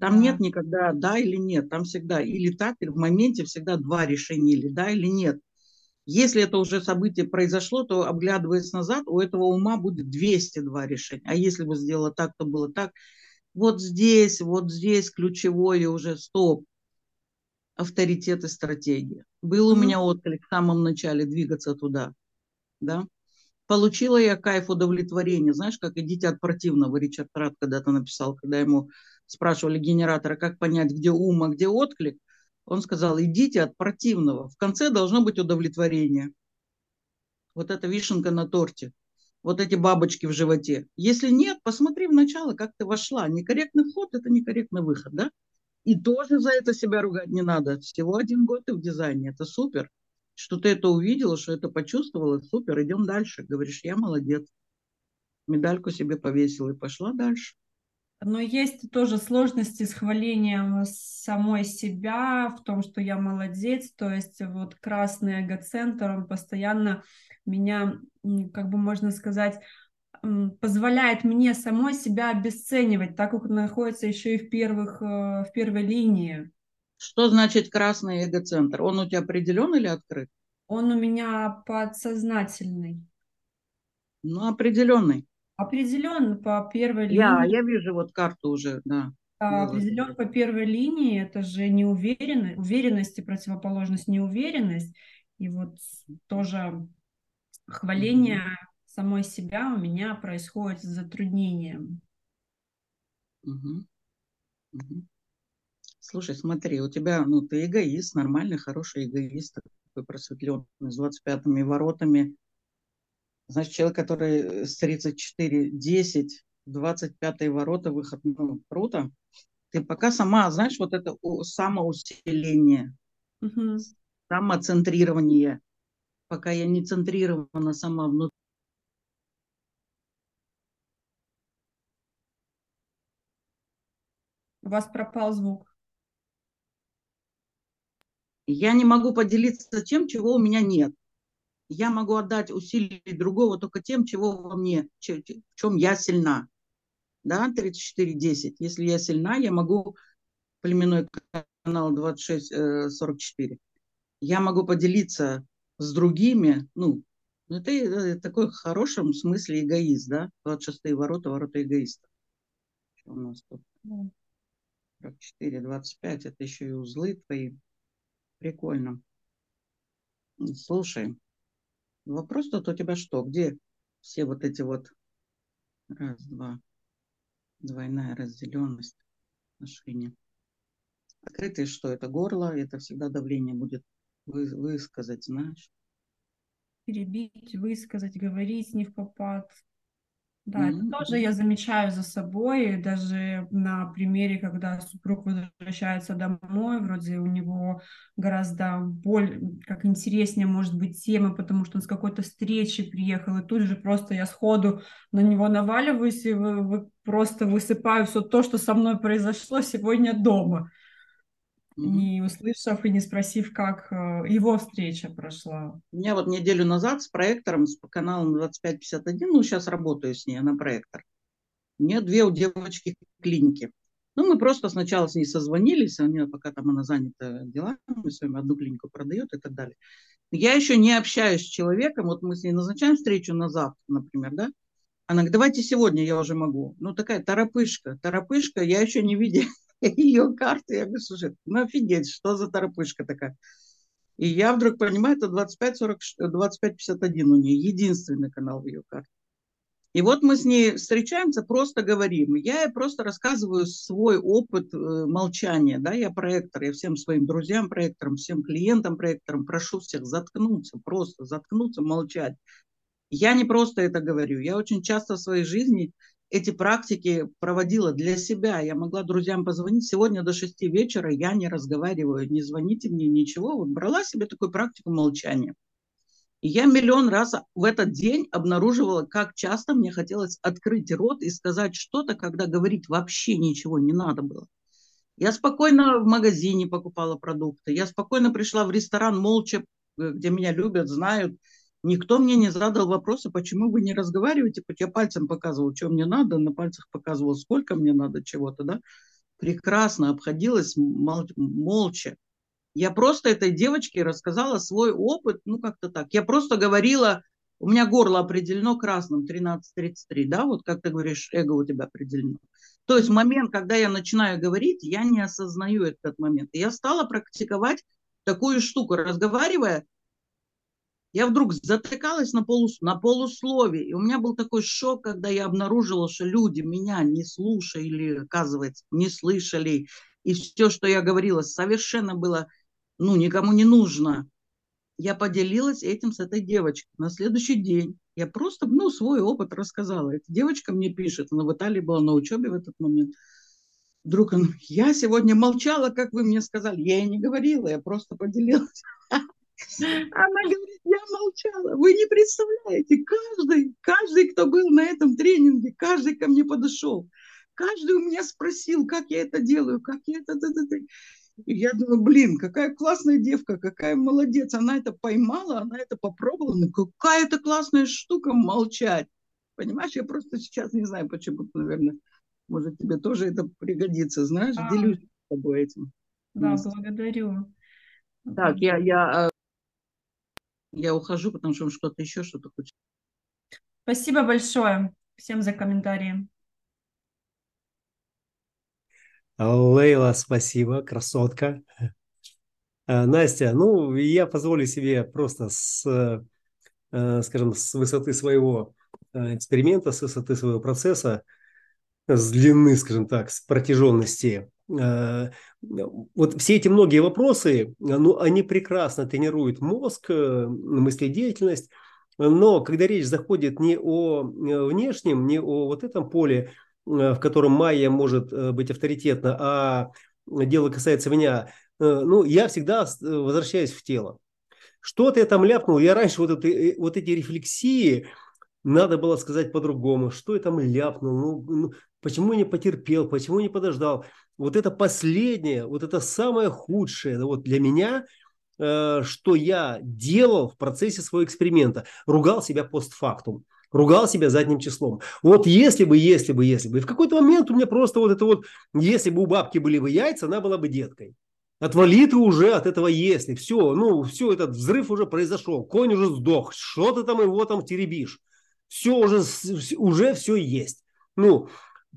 Там нет никогда да или нет, там всегда или так, или в моменте всегда два решения, или да, или нет. Если это уже событие произошло, то, обглядываясь назад, у этого ума будет 202 решения. А если бы сделала так, то было так. Вот здесь, вот здесь ключевое уже стоп. Авторитет и стратегия. Был у Мгм. меня отклик в самом начале двигаться туда. Да? Получила я кайф удовлетворения. Знаешь, как идите от противного, Ричард Рад когда-то написал, когда ему спрашивали генератора, как понять, где ум, а где отклик. Он сказал, идите от противного. В конце должно быть удовлетворение. Вот это вишенка на торте. Вот эти бабочки в животе. Если нет, посмотри в начало, как ты вошла. Некорректный вход – это некорректный выход, да? И тоже за это себя ругать не надо. Всего один год ты в дизайне. Это супер. Что ты это увидела, что это почувствовала. Супер, идем дальше. Говоришь, я молодец. Медальку себе повесила и пошла дальше. Но есть тоже сложности с хвалением самой себя, в том, что я молодец, то есть вот красный эгоцентр, он постоянно меня, как бы можно сказать, позволяет мне самой себя обесценивать, так как он находится еще и в, первых, э, в первой линии. Что значит красный эгоцентр? Он у тебя определен или открыт? Он у меня подсознательный. Ну, определенный. Определен по первой Я, линии. я вижу вот карту уже, да. А. Определен по первой линии, это же неуверенность, уверенность и противоположность неуверенность. И вот тоже хваление самой себя у меня происходит с затруднением. Мгм. Мгм. Слушай, смотри, у тебя, ну, ты эгоист, нормальный, хороший эгоист, такой просветленный, с 25 воротами. Значит, человек, который с 34, 10, 25 ворота, выход, ну, круто. Ты пока сама, знаешь, вот это самоусиление, Мгм. самоцентрирование, пока я не центрирована сама внутри, У вас пропал звук. я не могу поделиться тем, чего у меня нет. Я могу отдать усилия другого только тем, чего во мне, в чем я сильна. Да, 34-10. Если я сильна, я могу, племенной канал 26-44, я могу поделиться с другими, ну, ну, это э, такой в хорошем смысле эгоист, да, 26 ворота, ворота эгоиста. Что у нас тут? 44, 25, это еще и узлы твои. Прикольно. Слушай, вопрос тут у тебя что? Где все вот эти вот раз, два, двойная разделенность отношения? Открытые что? Это горло, это всегда давление будет вы- высказать, знаешь. Перебить, высказать, говорить не в попад. Да, это Мгм. тоже я замечаю за собой, даже на примере, когда супруг возвращается домой, вроде у него гораздо более, как интереснее может быть тема, потому что он с какой-то встречи приехал, и тут же просто я сходу на него наваливаюсь и вы- вы- просто высыпаю все то, что со мной произошло сегодня дома. Не услышав и не спросив, как э, его встреча прошла. У меня вот неделю назад с проектором, с каналом 2551, ну, сейчас работаю с ней, она проектор. У нее две у девочки клиники. Ну, мы просто сначала с ней созвонились, у нее пока там она занята делами своими, одну клинику продает и так далее. Я еще не общаюсь с человеком, вот мы с ней назначаем встречу на завтра, например, да? Она говорит, давайте сегодня, я уже могу. Ну, такая торопышка, торопышка, я еще не видела ее карты. Я говорю, слушай, ну офигеть, что за торопышка такая? И я вдруг понимаю, это 25-40, 25-51 у нее, единственный канал в ее карте. И вот мы с ней встречаемся, просто говорим. Я ей просто рассказываю свой опыт э, молчания. Да? Я проектор, я всем своим друзьям проекторам, всем клиентам проекторам прошу всех заткнуться, просто заткнуться, молчать. Я не просто это говорю. Я очень часто в своей жизни эти практики проводила для себя. Я могла друзьям позвонить. Сегодня до 6 вечера я не разговариваю, не звоните мне, ничего. Вот брала себе такую практику молчания. И я миллион раз в этот день обнаруживала, как часто мне хотелось открыть рот и сказать что-то, когда говорить вообще ничего не надо было. Я спокойно в магазине покупала продукты. Я спокойно пришла в ресторан молча, э, где меня любят, знают. Никто мне не задал вопроса, почему вы не разговариваете. Я пальцем показывала, что мне надо, на пальцах показывала, сколько мне надо чего-то. Да? Прекрасно обходилась молча. Я просто этой девочке рассказала свой опыт, ну как-то так. Я просто говорила, у меня горло определено красным 13.33, да, вот как ты говоришь, эго у тебя определено. То есть момент, когда я начинаю говорить, я не осознаю этот момент. Я стала практиковать такую штуку, разговаривая, я вдруг затыкалась на, полус, на полусловие. И у меня был такой шок, когда я обнаружила, что люди меня не слушали, оказывается, не слышали. И все, что я говорила, совершенно было ну, никому не нужно. Я поделилась этим с этой девочкой. На следующий день я просто, ну, свой опыт рассказала. Эта девочка мне пишет, она в Италии была на учебе в этот момент. Вдруг он, я сегодня молчала, как вы мне сказали. Я и не говорила, я просто поделилась. Она говорит, я молчала. Вы не представляете, каждый, каждый, кто был на этом тренинге, каждый ко мне подошел. Каждый у меня спросил, как я это делаю, как я это... И я думаю, блин, какая классная девка, какая молодец. Она это поймала, она это попробовала. Ну, какая это классная штука молчать. Понимаешь, я просто сейчас не знаю, почему, наверное, может, тебе тоже это пригодится. Знаешь, а, делюсь с тобой этим. Да, благодарю. Так, я, я, э, я ухожу, потому что что-то еще, что-то хочет. Спасибо большое всем за комментарии. Лейла, спасибо, красотка. А, Настя, ну, я позволю себе просто с, э, скажем, с высоты своего э, эксперимента, с высоты своего процесса, с длины, скажем так, с протяженности. Э, вот все эти многие вопросы, ну, они прекрасно тренируют мозг, мыследеятельность, но когда речь заходит не о внешнем, не о вот этом поле, Э, в котором майя может э, быть авторитетна, а дело касается меня, э, ну, я всегда возвращаюсь в тело. Что-то я там ляпнул, я раньше вот, это, вот эти рефлексии, надо было сказать по-другому, что я там ляпнул, ну, ну, почему не потерпел, почему не подождал. Вот это последнее, вот это самое худшее вот для меня, что я делал в процессе своего эксперимента. Ругал себя постфактум ругал себя задним числом. Вот если бы, если бы, если бы. И в какой-то момент у меня просто вот это вот, если бы у бабки были бы яйца, она была бы деткой. Отвали ты уже от этого если. Все, ну, все, этот взрыв уже произошел. Конь уже сдох. Что ты там его там теребишь? Все уже, уже все есть. Ну,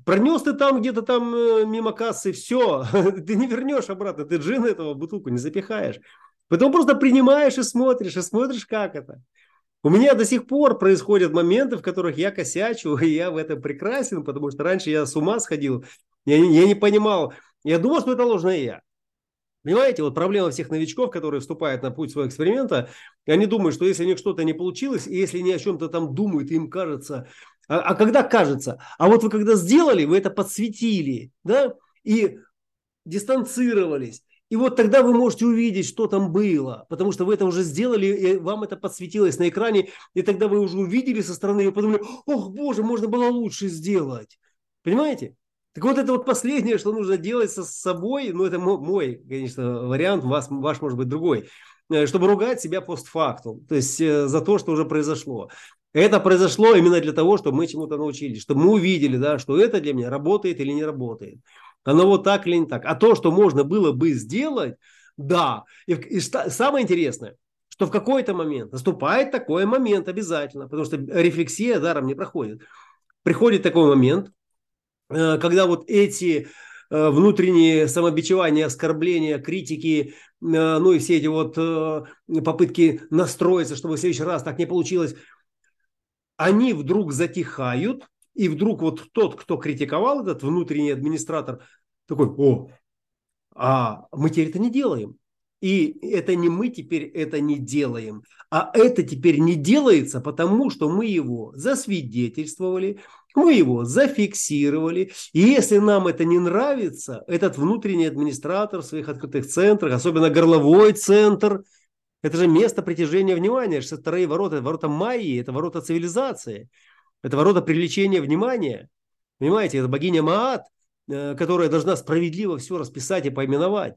пронес ты там где-то там э, мимо кассы, все. Ты не вернешь обратно. Ты джин этого бутылку не запихаешь. Поэтому просто принимаешь и смотришь, и смотришь, как это. У меня до сих пор происходят моменты, в которых я косячу, и я в этом прекрасен, потому что раньше я с ума сходил, я, я не понимал, я думал, что это ложное я. Понимаете, вот проблема всех новичков, которые вступают на путь своего эксперимента, они думают, что если у них что-то не получилось, и если они о чем-то там думают, им кажется, а, а когда кажется? А вот вы когда сделали, вы это подсветили, да, и дистанцировались, и вот тогда вы можете увидеть, что там было, потому что вы это уже сделали, и вам это подсветилось на экране, и тогда вы уже увидели со стороны и подумали, ох, боже, можно было лучше сделать. Понимаете? Так вот это вот последнее, что нужно делать со собой, ну это мой, конечно, вариант, вас, ваш может быть другой, чтобы ругать себя постфактум, то есть э, за то, что уже произошло. Это произошло именно для того, чтобы мы чему-то научились, чтобы мы увидели, да, что это для меня работает или не работает. Оно вот так или не так. А то, что можно было бы сделать, да. И, и самое интересное, что в какой-то момент наступает такой момент обязательно, потому что рефлексия даром не проходит. Приходит такой момент, э, когда вот эти э, внутренние самобичевания, оскорбления, критики, э, ну и все эти вот попытки настроиться, чтобы в следующий раз так не получилось, они вдруг затихают, и вдруг вот тот, кто критиковал этот внутренний администратор, такой, о, а мы теперь это не делаем. И это не мы теперь это не делаем, а это теперь не делается, потому что мы его засвидетельствовали, мы его зафиксировали. И если нам это не нравится, этот внутренний администратор в своих открытых центрах, особенно горловой центр, это же место притяжения внимания, это вторые ворота, это ворота Майи, это ворота цивилизации, это ворота привлечения внимания. Понимаете, это богиня Маат, э, которая должна справедливо все расписать и поименовать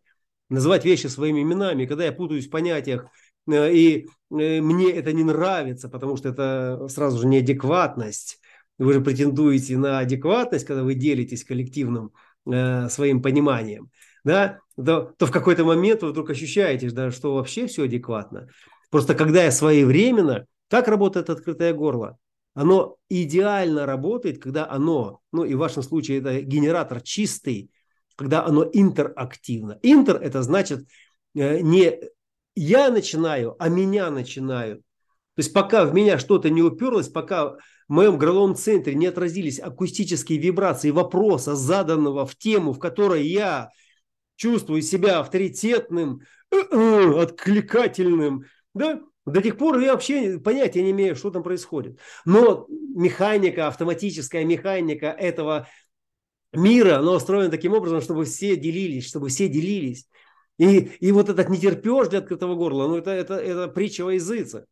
называть вещи своими именами. Когда я путаюсь в понятиях, э, и э, мне это не нравится, потому что это сразу же неадекватность. Вы же претендуете на адекватность, когда вы делитесь коллективным э, своим пониманием, да, то, то в какой-то момент вы вдруг ощущаете, да, что вообще все адекватно. Просто когда я своевременно, как работает открытое горло? Оно идеально работает, когда оно, ну и в вашем случае это генератор чистый, когда оно интерактивно. Интер – это значит э, не я начинаю, а меня начинают. То есть пока в меня что-то не уперлось, пока в моем горловом центре не отразились акустические вибрации вопроса, заданного в тему, в которой я чувствую себя авторитетным, откликательным, да, до тех пор я вообще понятия не имею, что там происходит. Но механика, автоматическая механика этого мира, оно устроено таким образом, чтобы все делились, чтобы все делились. И, и вот этот нетерпеж для открытого горла, ну это, это, это притча во языце.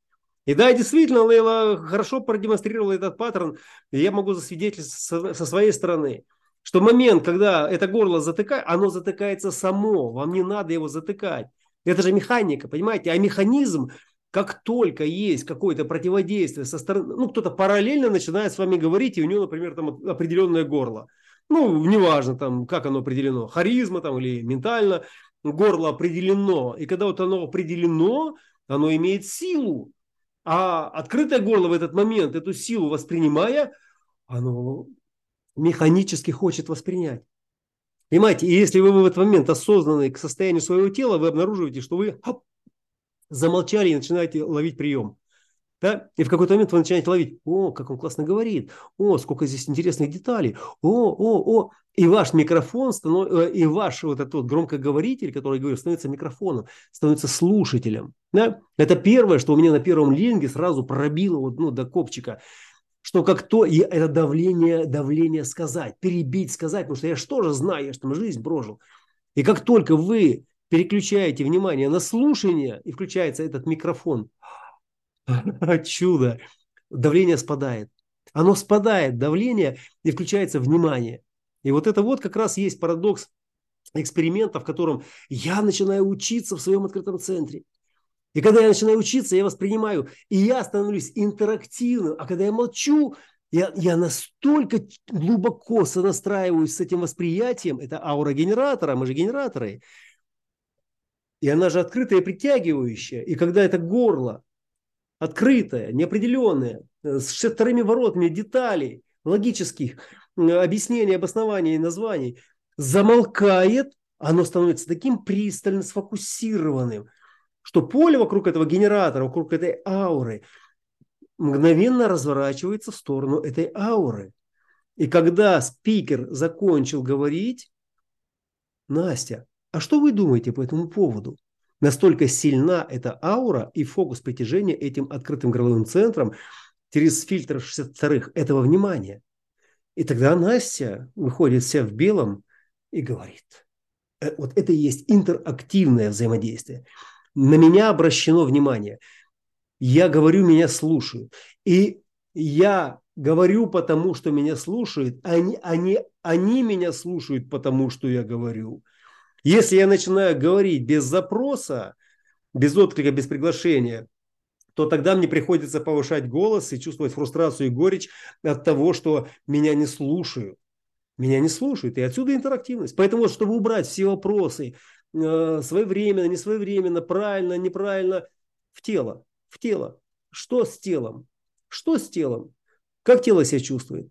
И да, действительно, Лейла хорошо продемонстрировала этот паттерн, и я могу засвидетельствовать со, своей стороны, что момент, когда это горло затыкает, оно затыкается само, вам не надо его затыкать. Это же механика, понимаете? А механизм, как только есть какое-то противодействие со стороны, ну, кто-то параллельно начинает с вами говорить, и у него, например, там определенное горло – ну, неважно там, как оно определено, харизма там или ментально, горло определено. И когда вот оно определено, оно имеет силу. А открытое горло в этот момент, эту силу воспринимая, оно механически хочет воспринять. Понимаете, и если вы в этот момент осознанны к состоянию своего тела, вы обнаруживаете, что вы хоп, замолчали и начинаете ловить прием. Да? И в какой-то момент вы начинаете ловить, о, как он классно говорит, о, сколько здесь интересных деталей, о, о, о. И ваш микрофон, станов... Э, и ваш вот этот вот громкоговоритель, который говорит, становится микрофоном, становится слушателем. Да? Это первое, что у меня на первом линге сразу пробило вот, ну, до копчика что как то, и это давление, давление сказать, перебить, сказать, потому что я что же знаю, я же там жизнь прожил. И как только вы переключаете внимание на слушание, и включается этот микрофон – Чудо. Давление спадает. Оно спадает, давление, и включается внимание. И вот это вот как раз есть парадокс эксперимента, в котором я начинаю учиться в своем открытом центре. И когда я начинаю учиться, я воспринимаю, и я становлюсь интерактивным. А когда я молчу, я, я настолько глубоко сонастраиваюсь с этим восприятием, это аура генератора, мы же генераторы, и она же открытая и притягивающая. И когда это горло открытое, неопределенное, э, с вторыми воротами деталей, логических объяснений, обоснований и названий, замолкает, оно становится таким пристально сфокусированным, что поле вокруг этого генератора, вокруг этой ауры мгновенно разворачивается в сторону этой ауры. И когда спикер закончил говорить, Настя, а что вы думаете по этому поводу? Настолько сильна эта аура и фокус притяжения этим открытым горловым центром через фильтр 62 этого внимания. И тогда Настя выходит вся в белом и говорит. Э, вот это и есть интерактивное взаимодействие. На меня обращено внимание. Я говорю, меня слушают. И я говорю, потому что меня слушают. Они, они, они меня слушают, потому что я говорю. Если я начинаю говорить без запроса, без отклика, без приглашения, то тогда мне приходится повышать голос и чувствовать фрустрацию и горечь от того, что меня не слушают. Меня не слушают, и отсюда интерактивность. Поэтому, чтобы убрать все вопросы, э, своевременно, не своевременно, правильно, неправильно, в тело, в тело. Что с телом? Что с телом? Как тело себя чувствует?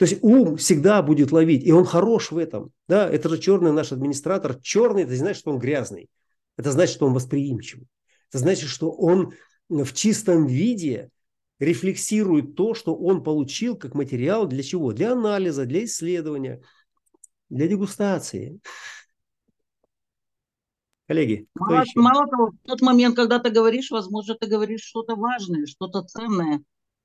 То есть ум всегда будет ловить, и он хорош в этом. Да? Это же черный наш администратор. Черный, это не значит, что он грязный. Это значит, что он восприимчивый. Это значит, что он в чистом виде рефлексирует то, что он получил как материал для чего? Для анализа, для исследования, для дегустации. Коллеги, мало, мало того, в тот момент, когда ты говоришь, возможно, ты говоришь что-то важное, что-то ценное.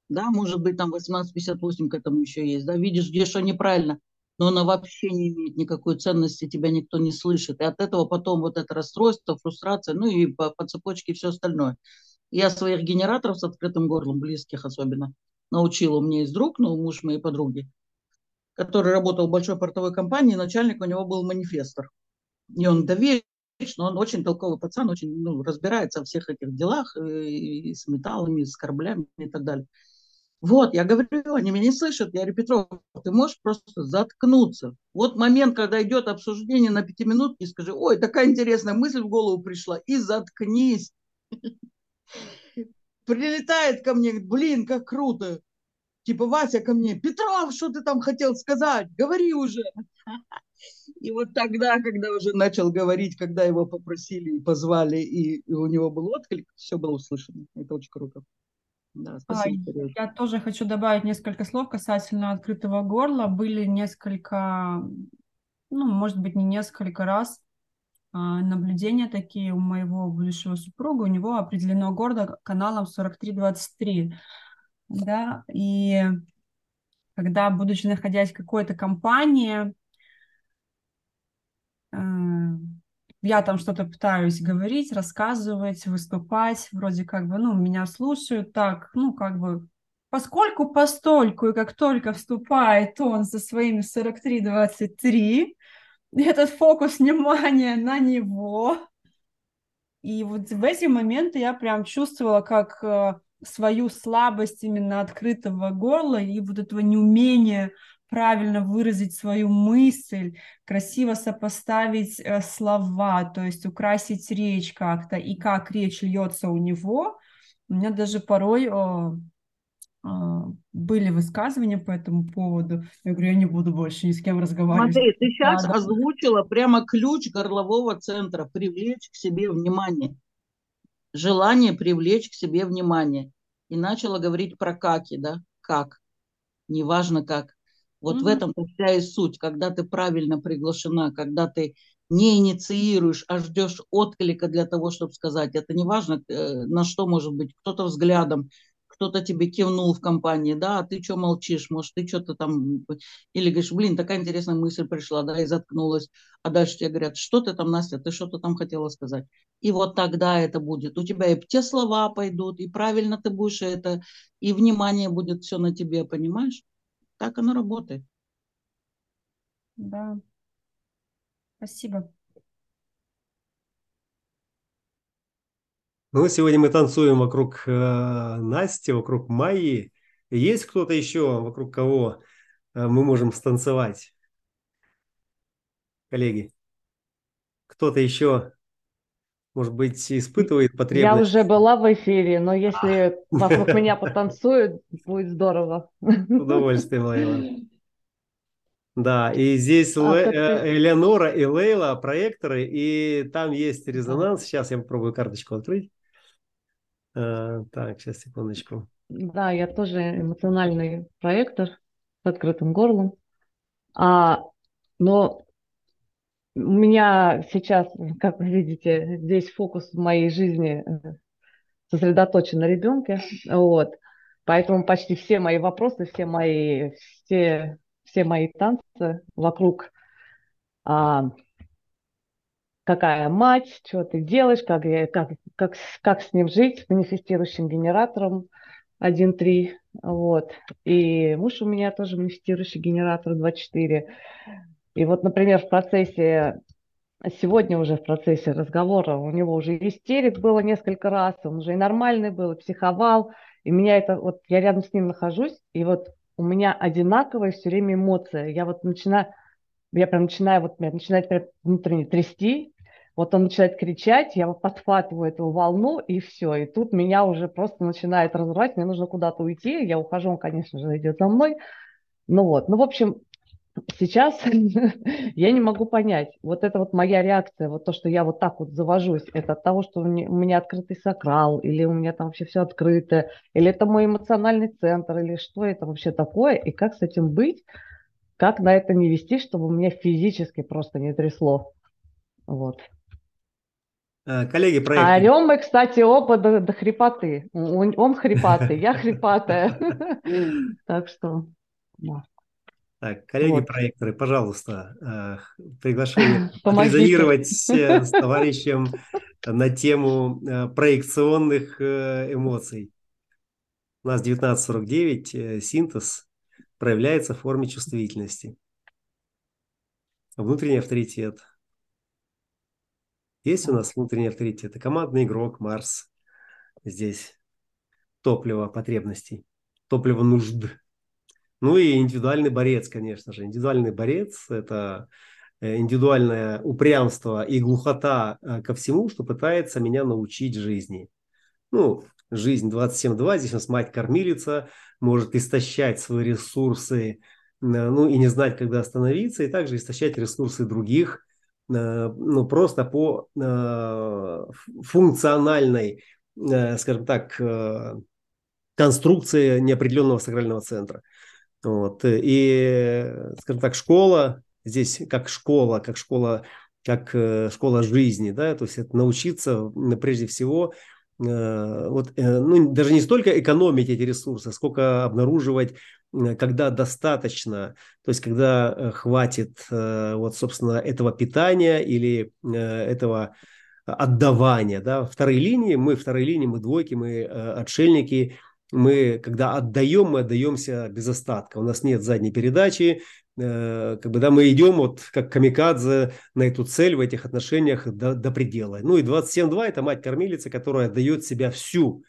Да, может быть, там 1858 к этому еще есть. Да, видишь, где что неправильно, но она вообще не имеет никакой ценности, тебя никто не слышит. И от этого потом вот это расстройство, фрустрация, ну и по, по цепочке все остальное. Я своих генераторов с открытым горлом, близких особенно, научила. У меня есть друг, ну, муж моей подруги, который работал в большой портовой компании, начальник у него был манифестор. И он доверил но он очень толковый пацан, очень ну, разбирается во всех этих делах, э, и, и с металлами, и с кораблями и так далее. Вот, я говорю, они меня не слышат. Я говорю, Петров, ты можешь просто заткнуться. Вот момент, когда идет обсуждение на пятиминутке, скажи, ой, такая интересная мысль в голову пришла, и заткнись. Прилетает ко мне, блин, как круто. Типа, Вася ко мне, Петров, что ты там хотел сказать? Говори уже. И вот тогда, когда уже начал говорить, когда его попросили и позвали, и, и у него был отклик, все было услышано. Это очень круто. Да, спасибо, а, я тоже хочу добавить несколько слов касательно открытого горла. Были несколько, ну, может быть, не несколько раз а, наблюдения такие у моего будущего супруга. У него определено горло каналом 4323. Да, и когда, будучи находясь в какой-то компании, я там что-то пытаюсь говорить, рассказывать, выступать, вроде как бы, ну, меня слушают так, ну, как бы, поскольку постольку, и как только вступает он со своими 43-23, этот фокус внимания на него, и вот в эти моменты я прям чувствовала, как э, свою слабость именно открытого горла и вот этого неумения правильно выразить свою мысль, красиво сопоставить э, слова, то есть украсить речь как-то, и как речь льется у него. У меня даже порой о, о, были высказывания по этому поводу. Я говорю, я не буду больше ни с кем разговаривать. Смотри, ты сейчас да, озвучила прямо ключ горлового центра, привлечь к себе внимание. Желание привлечь к себе внимание. И начала говорить про каки, да, как. Неважно как. Вот mm-hmm. в этом вся и суть, когда ты правильно приглашена, когда ты не инициируешь, а ждешь отклика для того, чтобы сказать. Это не важно, э, на что может быть. Кто-то взглядом, кто-то тебе кивнул в компании, да, а ты что молчишь, может, ты что-то там, или говоришь, блин, такая интересная мысль пришла, да, и заткнулась, а дальше тебе говорят, что ты там, Настя, ты что-то там хотела сказать. И вот тогда это будет. У тебя и те слова пойдут, и правильно ты будешь это, и внимание будет все на тебе, понимаешь? Так оно работает. Да. Спасибо. Ну, сегодня мы танцуем вокруг э, Насти, вокруг Майи. Есть кто-то еще, вокруг кого э, мы можем станцевать? Коллеги, кто-то еще, может быть, испытывает потребность? Я уже была в эфире, но если вокруг меня потанцуют, будет здорово. С удовольствием, Лейла. Да, и здесь а, Ле- э, Элеонора и Лейла проекторы, и там есть резонанс. Сейчас я попробую карточку открыть. А, так, сейчас, секундочку. Да, я тоже эмоциональный проектор с открытым горлом. А, но у меня сейчас, как вы видите, здесь фокус в моей жизни э, сосредоточен на ребенке. Вот. Поэтому почти все мои вопросы, все мои, все, все мои танцы вокруг а, какая мать, что ты делаешь, как, как, как, как с ним жить, манифестирующим генератором 1.3. Вот. И муж у меня тоже манифестирующий генератор 2.4. И вот, например, в процессе сегодня уже в процессе разговора у него уже истерик было несколько раз, он уже и нормальный был, и психовал, и меня это, вот я рядом с ним нахожусь, и вот у меня одинаковая все время эмоция. Я вот начинаю, я прям начинаю, вот меня начинает прям внутренне трясти, вот он начинает кричать, я подхватываю эту волну, и все. И тут меня уже просто начинает разрывать, мне нужно куда-то уйти. Я ухожу, он, конечно же, идет за мной. Ну вот, ну, в общем, сейчас я не могу понять. Вот это вот моя реакция, вот то, что я вот так вот завожусь, это от того, что у меня, у меня открытый сакрал, или у меня там вообще все открыто, или это мой эмоциональный центр, или что это вообще такое, и как с этим быть, как на это не вести, чтобы меня физически просто не трясло. Вот. Э, коллеги, проект. А орем мы, кстати, оба до, до хрипоты. Он, он хрипатый, я хрипатая. Так что, да. Так, коллеги-проекторы, вот. пожалуйста, э, приглашение резонировать с товарищем на тему э, проекционных эмоций. У нас 1949, синтез проявляется в форме чувствительности. Внутренний авторитет – есть у нас внутренний авторитет. Это командный игрок Марс. Здесь топливо потребностей, топливо нужд. Ну и индивидуальный борец, конечно же. Индивидуальный борец – это э, индивидуальное упрямство и глухота э, ко всему, что пытается меня научить жизни. Ну, жизнь 27.2, здесь у нас мать-кормилица, может истощать свои ресурсы, э, ну и не знать, когда остановиться, и также истощать ресурсы других, ну, просто по функциональной, скажем так, конструкции неопределенного сакрального центра. Вот. И, скажем так, школа, здесь как школа, как школа, как школа жизни, да, то есть это научиться прежде всего вот, ну, даже не столько экономить эти ресурсы, сколько обнаруживать когда достаточно, то есть когда э, хватит э, вот, собственно, этого питания или э, этого отдавания. Да? Вторые линии, мы вторые линии, мы двойки, мы отшельники, мы когда отдаем, мы отдаемся без остатка. У нас нет задней передачи, как бы, да, мы идем вот как камикадзе на эту цель в этих отношениях до, до предела. Ну и 27.2 – это мать-кормилица, которая отдает себя всю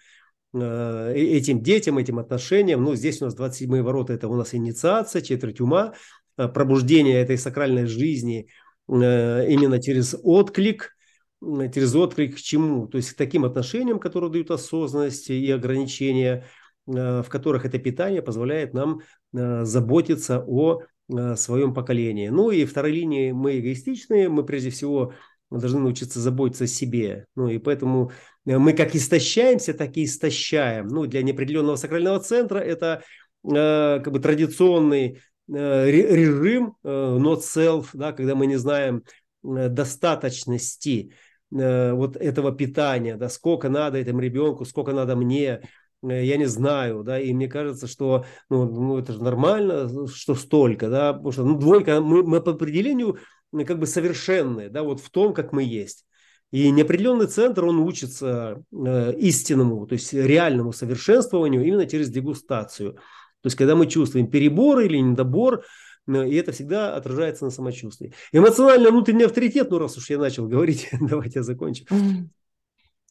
Э, этим детям, этим отношениям. Ну, здесь у нас 27 ворота, это у нас инициация, четверть ума, э, пробуждение этой сакральной жизни э, именно через отклик, через отклик к чему? То есть к таким отношениям, которые дают осознанность и ограничения, в которых это питание позволяет нам заботиться о своем поколении. Ну и второй линии мы эгоистичные, мы прежде всего должны научиться заботиться о себе. Ну и поэтому Э, мы как истощаемся, так и истощаем. Ну, для неопределенного сакрального центра это э, как бы традиционный э, режим э, not self, да, когда мы не знаем э, достаточности э, вот этого питания, да, сколько надо этому ребенку, сколько надо мне, э, я не знаю, да, и мне кажется, что ну, ну это же нормально, что столько, да, потому что ну, двойка, мы, мы по определению как бы совершенные, да, вот в том, как мы есть. И неопределенный центр, он учится э, истинному, то есть реальному совершенствованию именно через дегустацию. То есть, когда мы чувствуем перебор или недобор, и это всегда отражается на самочувствии. Эмоционально внутренний авторитет, ну раз уж я начал говорить, давайте я закончу.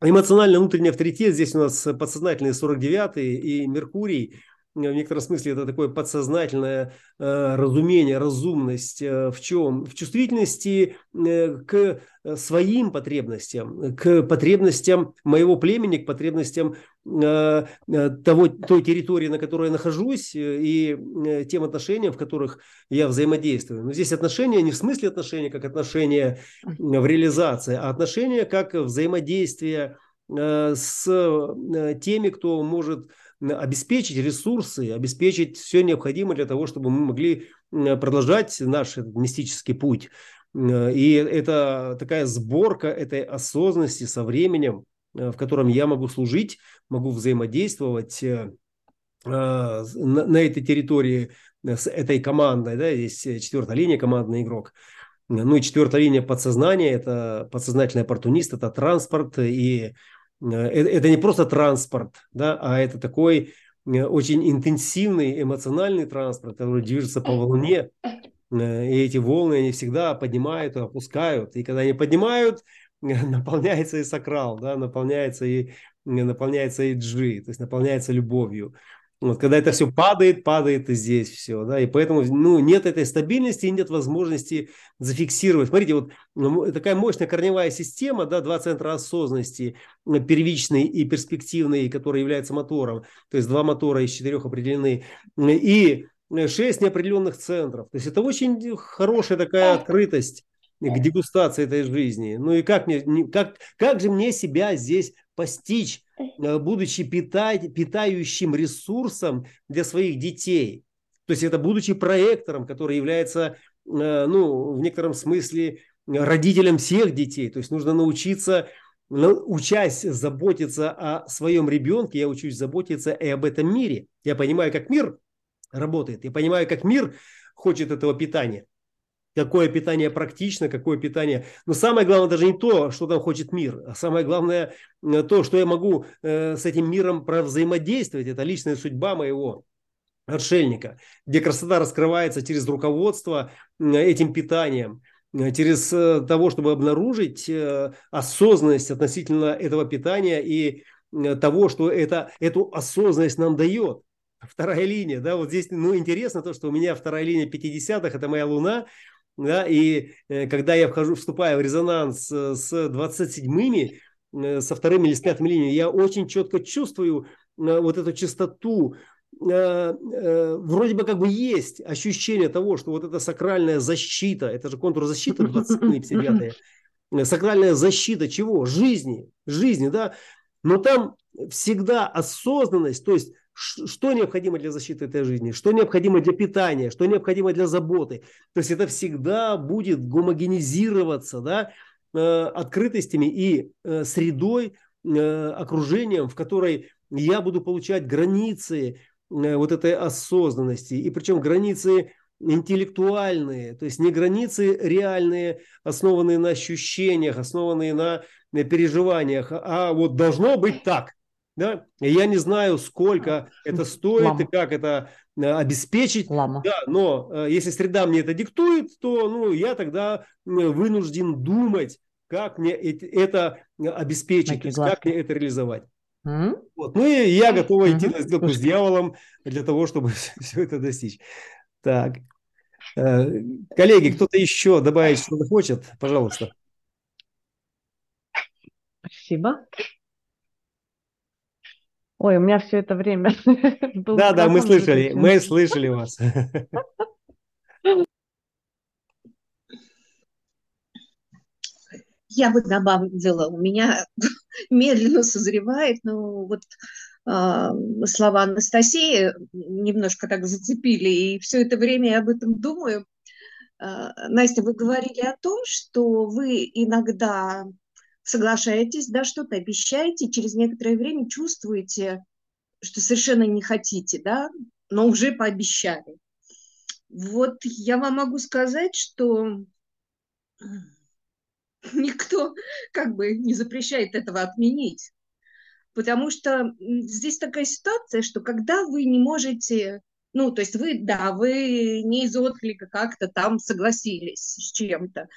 Эмоционально внутренний авторитет, здесь у нас подсознательный 49 и Меркурий – в некотором смысле это такое подсознательное э, разумение, разумность э, в чем? В чувствительности э, к своим потребностям, к потребностям моего племени, к потребностям э, э того, той территории, на которой я нахожусь, э, и э, тем отношениям, в которых я взаимодействую. Но здесь отношения не в смысле отношения как отношения в реализации, а отношения как взаимодействие э, с э, теми, кто может обеспечить ресурсы, обеспечить все необходимое для того, чтобы мы могли продолжать наш мистический путь. И это такая сборка этой осознанности со временем, э, в котором я могу служить, могу взаимодействовать э, на, этой территории с этой командой. Да, здесь четвертая линия, командный игрок. Ну и четвертая линия подсознания – это подсознательный оппортунист, это транспорт и Э, это не просто транспорт, да, а это такой э, очень интенсивный эмоциональный транспорт, который движется по волне. Э, и эти волны, они всегда поднимают и опускают. И когда они поднимают, наполняется и сакрал, да, наполняется и, наполняется и джи, то есть наполняется любовью. Вот, когда это все падает, падает и здесь все, да, и поэтому, ну, нет этой стабильности и нет возможности зафиксировать. Смотрите, вот ну, такая мощная корневая система, да, два центра осознанности, первичный и перспективный, который является мотором, то есть два мотора из четырех определены, и шесть неопределенных центров. То есть это очень хорошая такая открытость к дегустации этой жизни. Ну и как, мне, как, как же мне себя здесь постичь, э, будучи питать, питающим ресурсом для своих детей? То есть это будучи проектором, который является, э, ну, в некотором смысле родителем всех детей. То есть нужно научиться, учась заботиться о своем ребенке, я учусь заботиться и об этом мире. Я понимаю, как мир работает. Я понимаю, как мир хочет этого питания. Какое питание практично, какое питание. Но самое главное даже не то, что там хочет мир, а самое главное э, то, что я могу э, с этим миром взаимодействовать. Это личная судьба моего отшельника, где красота раскрывается через руководство этим питанием, э, через того, чтобы обнаружить осознанность относительно этого питания и того, что это, эту осознанность нам дает вторая линия, да, вот здесь, ну, интересно то, что у меня вторая линия 50-х, это моя Луна, да, и э, когда я вхожу, вступаю в резонанс э, с 27-ми, э, со вторыми или с пятыми линиями, я очень четко чувствую вот эту частоту, вроде бы как бы есть ощущение того, что вот эта сакральная защита, это же контур защиты 29 сакральная защита чего? Жизни, жизни, да, но там всегда осознанность, то есть что необходимо для защиты этой жизни, что необходимо для питания, что необходимо для заботы. То есть это всегда будет гомогенизироваться да, э, открытостями и э, средой, э, окружением, в которой я буду получать границы вот этой осознанности. И причем границы интеллектуальные, то есть не границы реальные, основанные на ощущениях, основанные на переживаниях, а вот должно быть так. Да? Я не знаю, сколько это стоит Лама. и как это э, обеспечить. Лама. Да, но э, если среда мне это диктует, то ну, я тогда вынужден думать, как мне это обеспечить, то есть, как мне это реализовать. Mm-hmm. Вот. Ну и я готова идти mm-hmm. на сделку с дьяволом для того, чтобы все это достичь. Так. Э, коллеги, кто-то еще добавить что-то хочет? Пожалуйста. Спасибо. Ой, у меня все это время был Да, да, мы слышали, мы слышали вас. Я бы добавила, у меня медленно созревает, но вот э, слова Анастасии немножко так зацепили, и все это время я об этом думаю. Э, Настя, вы говорили о том, что вы иногда соглашаетесь, да, что-то обещаете, через некоторое время чувствуете, что совершенно не хотите, да, но уже пообещали. Вот я вам могу сказать, что никто как бы не запрещает этого отменить. Потому что здесь такая ситуация, что когда вы не можете, ну, то есть вы, да, вы не из отклика как-то там согласились с чем-то,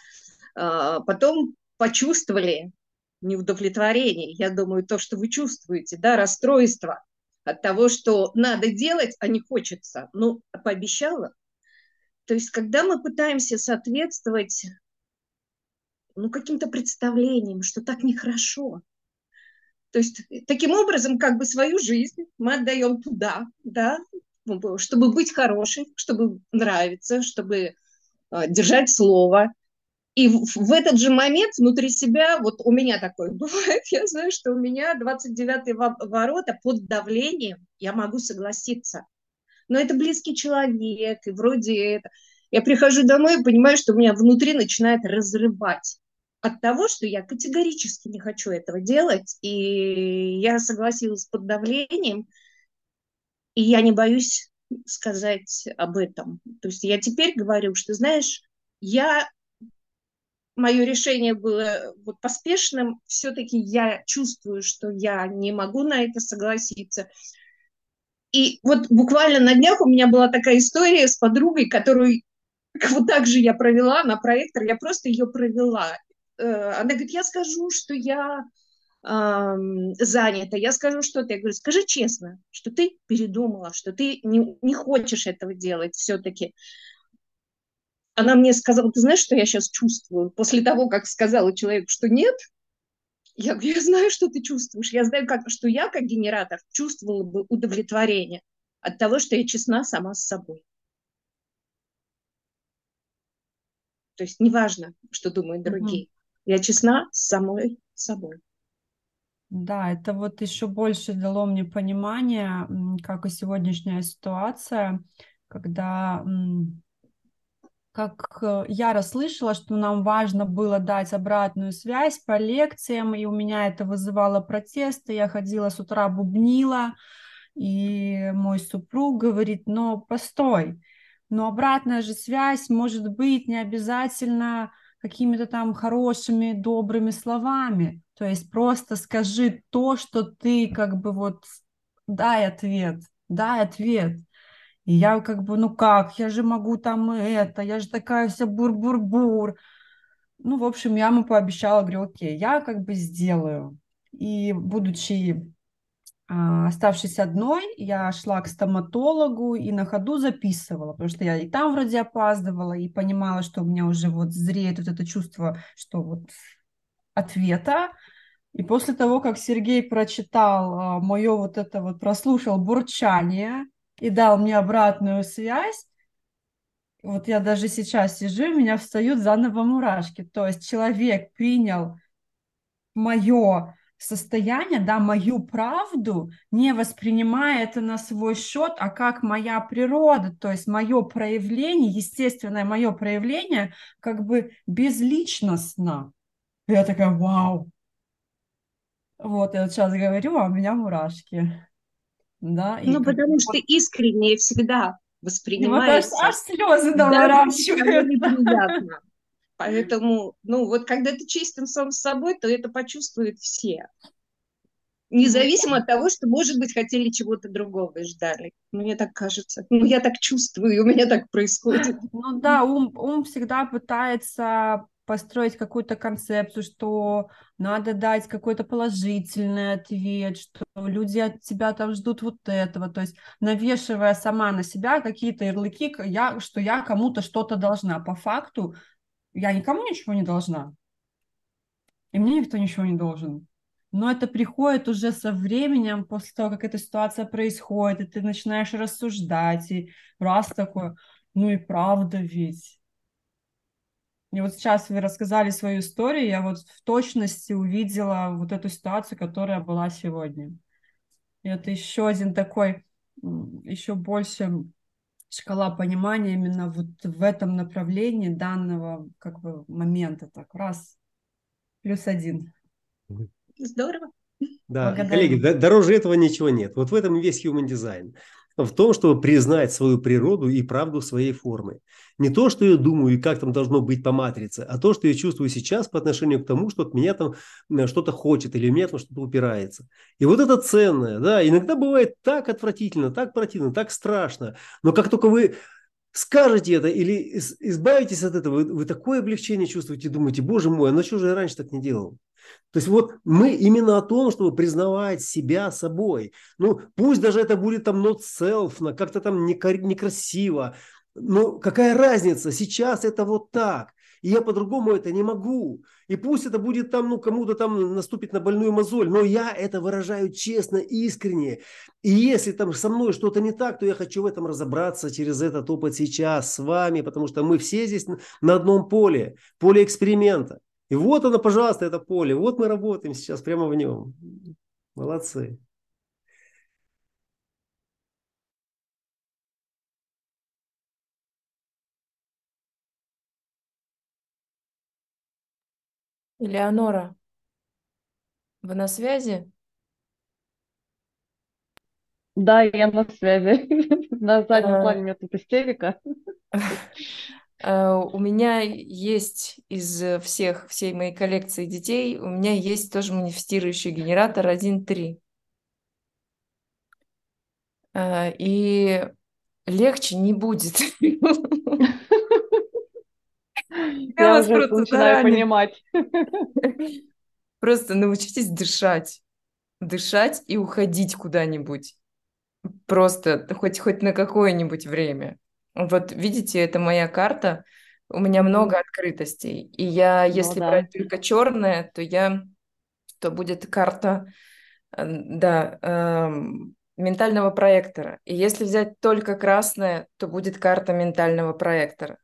а, потом почувствовали неудовлетворение. Я думаю, то, что вы чувствуете, да, расстройство от того, что надо делать, а не хочется. Ну, пообещала. То есть, когда мы пытаемся соответствовать ну, каким-то представлениям, что так нехорошо, то есть таким образом как бы свою жизнь мы отдаем туда, да, чтобы быть хорошей, чтобы нравиться, чтобы э, держать слово, и в, этот же момент внутри себя, вот у меня такое бывает, я знаю, что у меня 29-й ворота под давлением, я могу согласиться. Но это близкий человек, и вроде это... Я прихожу домой и понимаю, что у меня внутри начинает разрывать от того, что я категорически не хочу этого делать, и я согласилась под давлением, и я не боюсь сказать об этом. То есть я теперь говорю, что, знаешь, я мое решение было вот поспешным, все-таки я чувствую, что я не могу на это согласиться. И вот буквально на днях у меня была такая история с подругой, которую вот так же я провела на проектор, я просто ее провела. Э, она говорит, я скажу, что я э, занята, я скажу что-то. Я говорю, скажи честно, что ты передумала, что ты не, не хочешь этого делать все-таки она мне сказала, ты знаешь, что я сейчас чувствую? После того, как сказала человеку, что нет, я говорю, я знаю, что ты чувствуешь. Я знаю, как, что я, как генератор, чувствовала бы удовлетворение от того, что я честна сама с собой. То есть неважно, что думают другие. Угу. Я честна с самой собой. Да, это вот еще больше дало мне понимание, как и сегодняшняя ситуация, когда как э, я расслышала, что нам важно было дать обратную связь по лекциям, и у меня это вызывало протесты. Я ходила с утра, бубнила, и мой супруг говорит, но постой, но обратная же связь может быть не обязательно какими-то там хорошими, добрыми словами. То есть просто скажи то, что ты как бы вот дай ответ, дай ответ. И я как бы, ну как, я же могу там это, я же такая вся бур-бур-бур. Ну, в общем, я ему пообещала, говорю, окей, я как бы сделаю. И будучи а, оставшись одной, я шла к стоматологу и на ходу записывала, потому что я и там вроде опаздывала, и понимала, что у меня уже вот зреет вот это чувство, что вот ответа. И после того, как Сергей прочитал а, мое вот это вот, прослушал бурчание, и дал мне обратную связь, вот я даже сейчас сижу, у меня встают заново мурашки. То есть человек принял мое состояние, да, мою правду, не воспринимая это на свой счет, а как моя природа, то есть мое проявление, естественное мое проявление, как бы безличностно. Я такая, вау. Вот, я вот сейчас говорю, а у меня мурашки. Да, ну, потому вот... что искренне всегда воспринимается. Вот аж, аж слезы наворачивают. Поэтому, ну, вот когда ты чистым сам с собой, то это почувствуют все. Независимо от того, что, может быть, хотели чего-то другого и ждали. Мне так кажется. Ну, я так чувствую, у меня так происходит. Ну да, ум, ум всегда пытается построить какую-то концепцию, что надо дать какой-то положительный ответ, что люди от тебя там ждут вот этого, то есть навешивая сама на себя какие-то ярлыки, я, что я кому-то что-то должна. По факту я никому ничего не должна, и мне никто ничего не должен. Но это приходит уже со временем, после того, как эта ситуация происходит, и ты начинаешь рассуждать, и раз такое, ну и правда ведь и вот сейчас вы рассказали свою историю, я вот в точности увидела вот эту ситуацию, которая была сегодня. И это еще один такой, еще больше шкала понимания именно вот в этом направлении данного как бы момента. Так, раз, плюс один. Здорово. Да, Благодарю. коллеги, дороже этого ничего нет. Вот в этом весь human design в том, чтобы признать свою природу и правду своей формы. Не то, что я думаю и как там должно быть по матрице, а то, что я чувствую сейчас по отношению к тому, что от меня там э, что-то хочет или меня там что-то упирается. И вот это ценное, да, иногда бывает так отвратительно, так противно, так страшно, но как только вы скажете это или избавитесь от этого, вы, вы такое облегчение чувствуете, думаете, боже мой, а на что же я раньше так не делал? То есть вот мы именно о том, чтобы признавать себя собой. Ну, пусть даже это будет там not self, как-то там некрасиво. Но какая разница? Сейчас это вот так. И я по-другому это не могу. И пусть это будет там, ну, кому-то там наступит на больную мозоль, но я это выражаю честно, искренне. И если там со мной что-то не так, то я хочу в этом разобраться через этот опыт сейчас с вами, потому что мы все здесь на одном поле, поле эксперимента. И вот оно, пожалуйста, это поле. Вот мы работаем сейчас прямо в нем. Молодцы. Элеонора, вы на связи? Да, я на связи. На заднем а. плане у меня тут истерика. Э, у меня есть из всех, всей моей коллекции детей, у меня есть тоже манифестирующий генератор 1.3. Э, и легче не будет. Я вас уже начинаю понимать. Просто научитесь дышать. Дышать и уходить куда-нибудь. Просто хоть, хоть на какое-нибудь время. Вот видите, это моя карта. У меня много открытостей. И я, ну, если да. брать только черное, то я, то будет карта, э, да, эм, ментального проектора. И если взять только красное, то будет карта ментального проектора.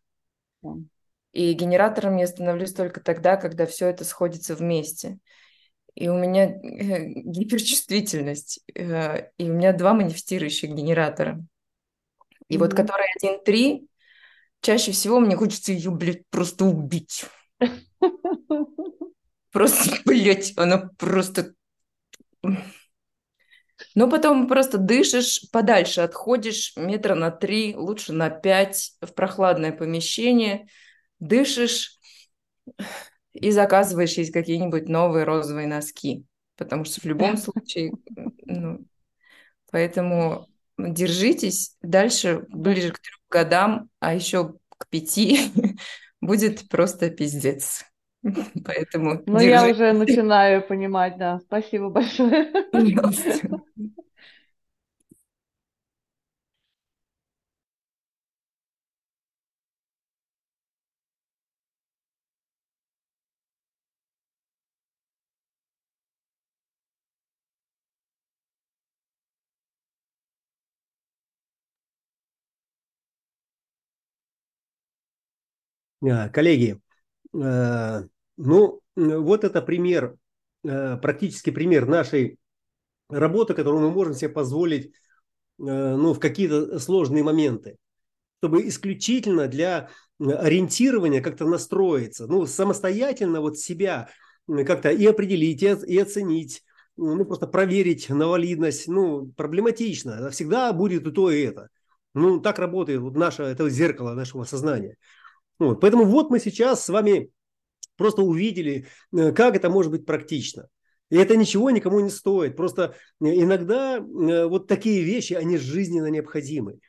И генератором я становлюсь только тогда, когда все это сходится вместе. И у меня э, гиперчувствительность, э, и у меня два манифестирующих генератора. И mm-hmm. вот который 1.3, чаще всего мне хочется ее, блядь, просто убить. Просто, блядь, она просто... Но потом просто дышишь, подальше отходишь метра на три, лучше на пять в прохладное помещение, дышишь и заказываешь есть какие-нибудь новые розовые носки. Потому что в любом случае, ну, поэтому держитесь. Дальше, ближе к трем годам, а еще к пяти, будет просто пиздец. Поэтому Ну, я уже начинаю понимать, да. Спасибо большое. А, коллеги, э, ну, вот это пример, э, практически пример нашей работы, которую мы можем себе позволить э, ну, в какие-то сложные моменты, чтобы исключительно для ориентирования как-то настроиться, ну, самостоятельно вот себя как-то и определить, и оценить, ну, просто проверить на валидность, ну, проблематично. Всегда будет и то, и это. Ну, так работает вот наше, это зеркало нашего сознания. Вот. Поэтому вот мы сейчас с вами просто увидели, э, как это может быть практично. И это ничего никому не стоит. Просто э, иногда э, вот такие вещи, они жизненно необходимы.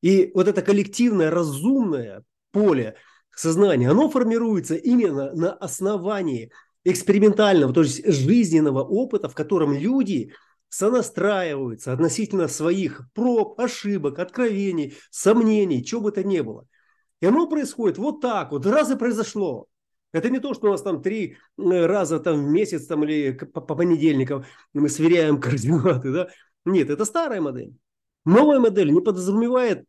И вот это коллективное, разумное поле сознания, оно формируется именно на основании экспериментального, то есть жизненного опыта, в котором люди сонастраиваются относительно своих проб, ошибок, откровений, сомнений, чего бы то ни было – и оно происходит вот так вот, раз и произошло. Это не то, что у нас там три э, раза там, в месяц там, или по, по понедельникам мы сверяем координаты. Да? Нет, это старая модель. Новая модель не подразумевает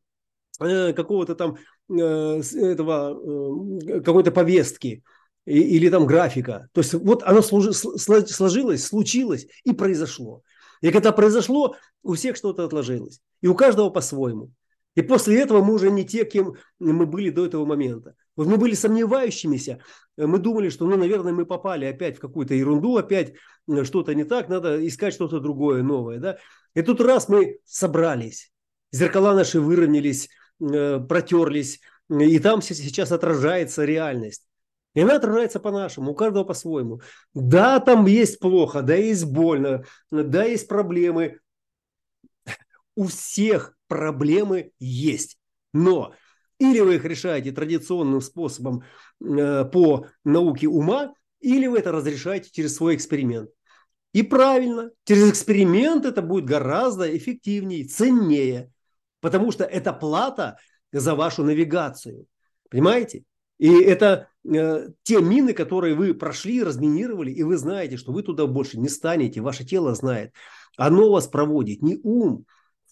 э, какого-то там э, этого, э, какой-то повестки и, или там графика. То есть вот оно служи, сложилось, случилось и произошло. И когда произошло, у всех что-то отложилось. И у каждого по-своему. И после этого мы уже не те, кем мы были до этого момента. Вот мы были сомневающимися, мы думали, что, ну, наверное, мы попали опять в какую-то ерунду, опять что-то не так, надо искать что-то другое, новое. Да? И тут раз мы собрались, зеркала наши выровнялись, э, протерлись, и там сейчас отражается реальность. И она отражается по-нашему, у каждого по-своему. Да, там есть плохо, да, есть больно, да, есть проблемы. У всех проблемы есть. Но или вы их решаете традиционным способом э, по науке ума, или вы это разрешаете через свой эксперимент. И правильно, через эксперимент это будет гораздо эффективнее, ценнее, потому что это плата за вашу навигацию. Понимаете? И это э, те мины, которые вы прошли, разминировали, и вы знаете, что вы туда больше не станете, ваше тело знает. Оно вас проводит, не ум,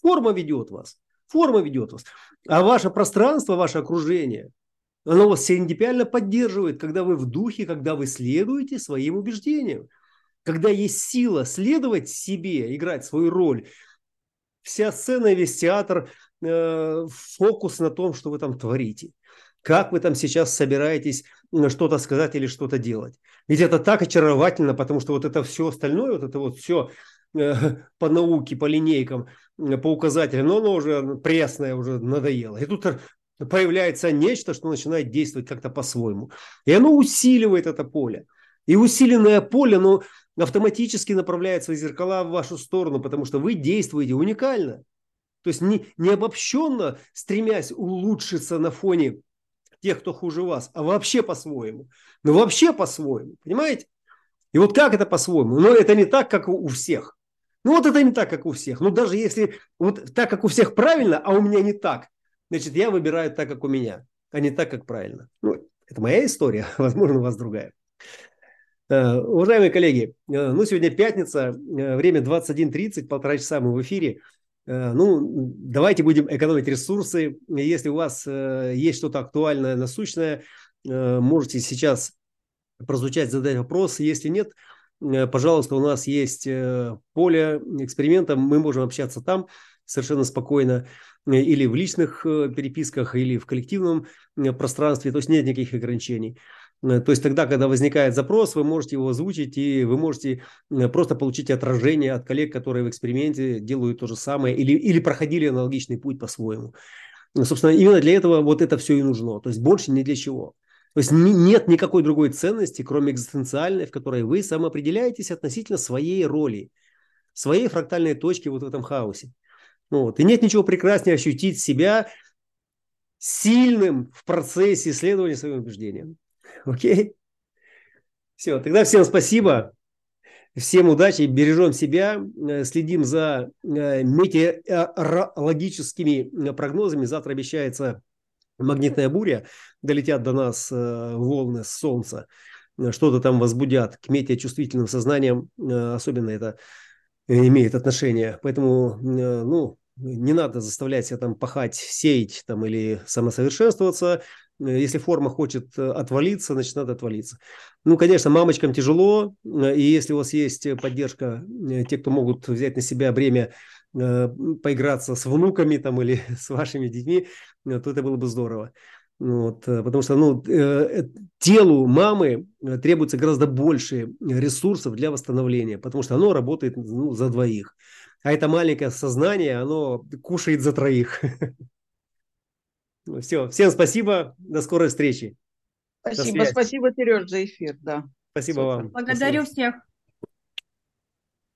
Форма ведет вас. Форма ведет вас. А ваше пространство, ваше окружение, оно вас серендипиально поддерживает, когда вы в духе, когда вы следуете своим убеждениям. Когда есть сила следовать себе, играть свою роль, вся сцена, весь театр, э, фокус на том, что вы там творите. Как вы там сейчас собираетесь что-то сказать или что-то делать. Ведь это так очаровательно, потому что вот это все остальное, вот это вот все э, по науке, по линейкам, по указателям, но оно уже пресное, уже надоело. И тут появляется нечто, что начинает действовать как-то по-своему. И оно усиливает это поле. И усиленное поле, оно автоматически направляет свои зеркала в вашу сторону, потому что вы действуете уникально. То есть не, не обобщенно, стремясь улучшиться на фоне тех, кто хуже вас, а вообще по-своему. Ну вообще по-своему, понимаете? И вот как это по-своему? Но это не так, как у всех. Ну вот это не так, как у всех. Ну даже если вот так, как у всех правильно, а у меня не так, значит, я выбираю так, как у меня, а не так, как правильно. Ну, это моя история, возможно, у вас другая. Uh, уважаемые коллеги, uh, ну сегодня пятница, uh, время 21.30, полтора часа мы в эфире. Ну, давайте будем экономить ресурсы. Если у вас есть что-то актуальное, насущное, можете сейчас прозвучать, задать вопрос. Если нет, пожалуйста, у нас есть поле эксперимента, мы можем общаться там совершенно спокойно или в личных переписках, или в коллективном пространстве, то есть нет никаких ограничений. Э, то есть тогда, когда возникает запрос, вы можете его озвучить, и вы можете э, просто получить отражение от коллег, которые в эксперименте делают то же самое или, или проходили аналогичный путь по-своему. Собственно, именно для этого вот это все и нужно. То есть больше ни для чего. То есть нет никакой другой ценности, кроме экзистенциальной, в которой вы самоопределяетесь относительно своей роли, своей фрактальной точки вот в этом хаосе. Вот. И нет ничего прекраснее ощутить себя сильным в процессе исследования своим убеждениям. Окей? Все, тогда всем спасибо. Всем удачи, бережем себя, э, следим за э, метеорологическими прогнозами. Завтра обещается магнитная буря, долетят до нас э, волны с Солнца, что-то там возбудят к метеочувствительным сознаниям, особенно это имеет отношение. Поэтому, ну, не надо заставлять себя там пахать, сеять там или самосовершенствоваться. Э, если форма хочет э, отвалиться, значит, надо отвалиться. Ну, конечно, мамочкам тяжело, э, и если у вас есть поддержка, те, кто могут взять на себя бремя поиграться с внуками там или с вашими детьми, то это было бы здорово. Вот, потому что ну, телу мамы требуется гораздо больше ресурсов для восстановления, потому что оно работает ну, за двоих. А это маленькое сознание, оно кушает за троих. Все, всем спасибо, до скорой встречи. Спасибо, спасибо, Сереж, за эфир, да. Спасибо вам. Благодарю спасибо. всех.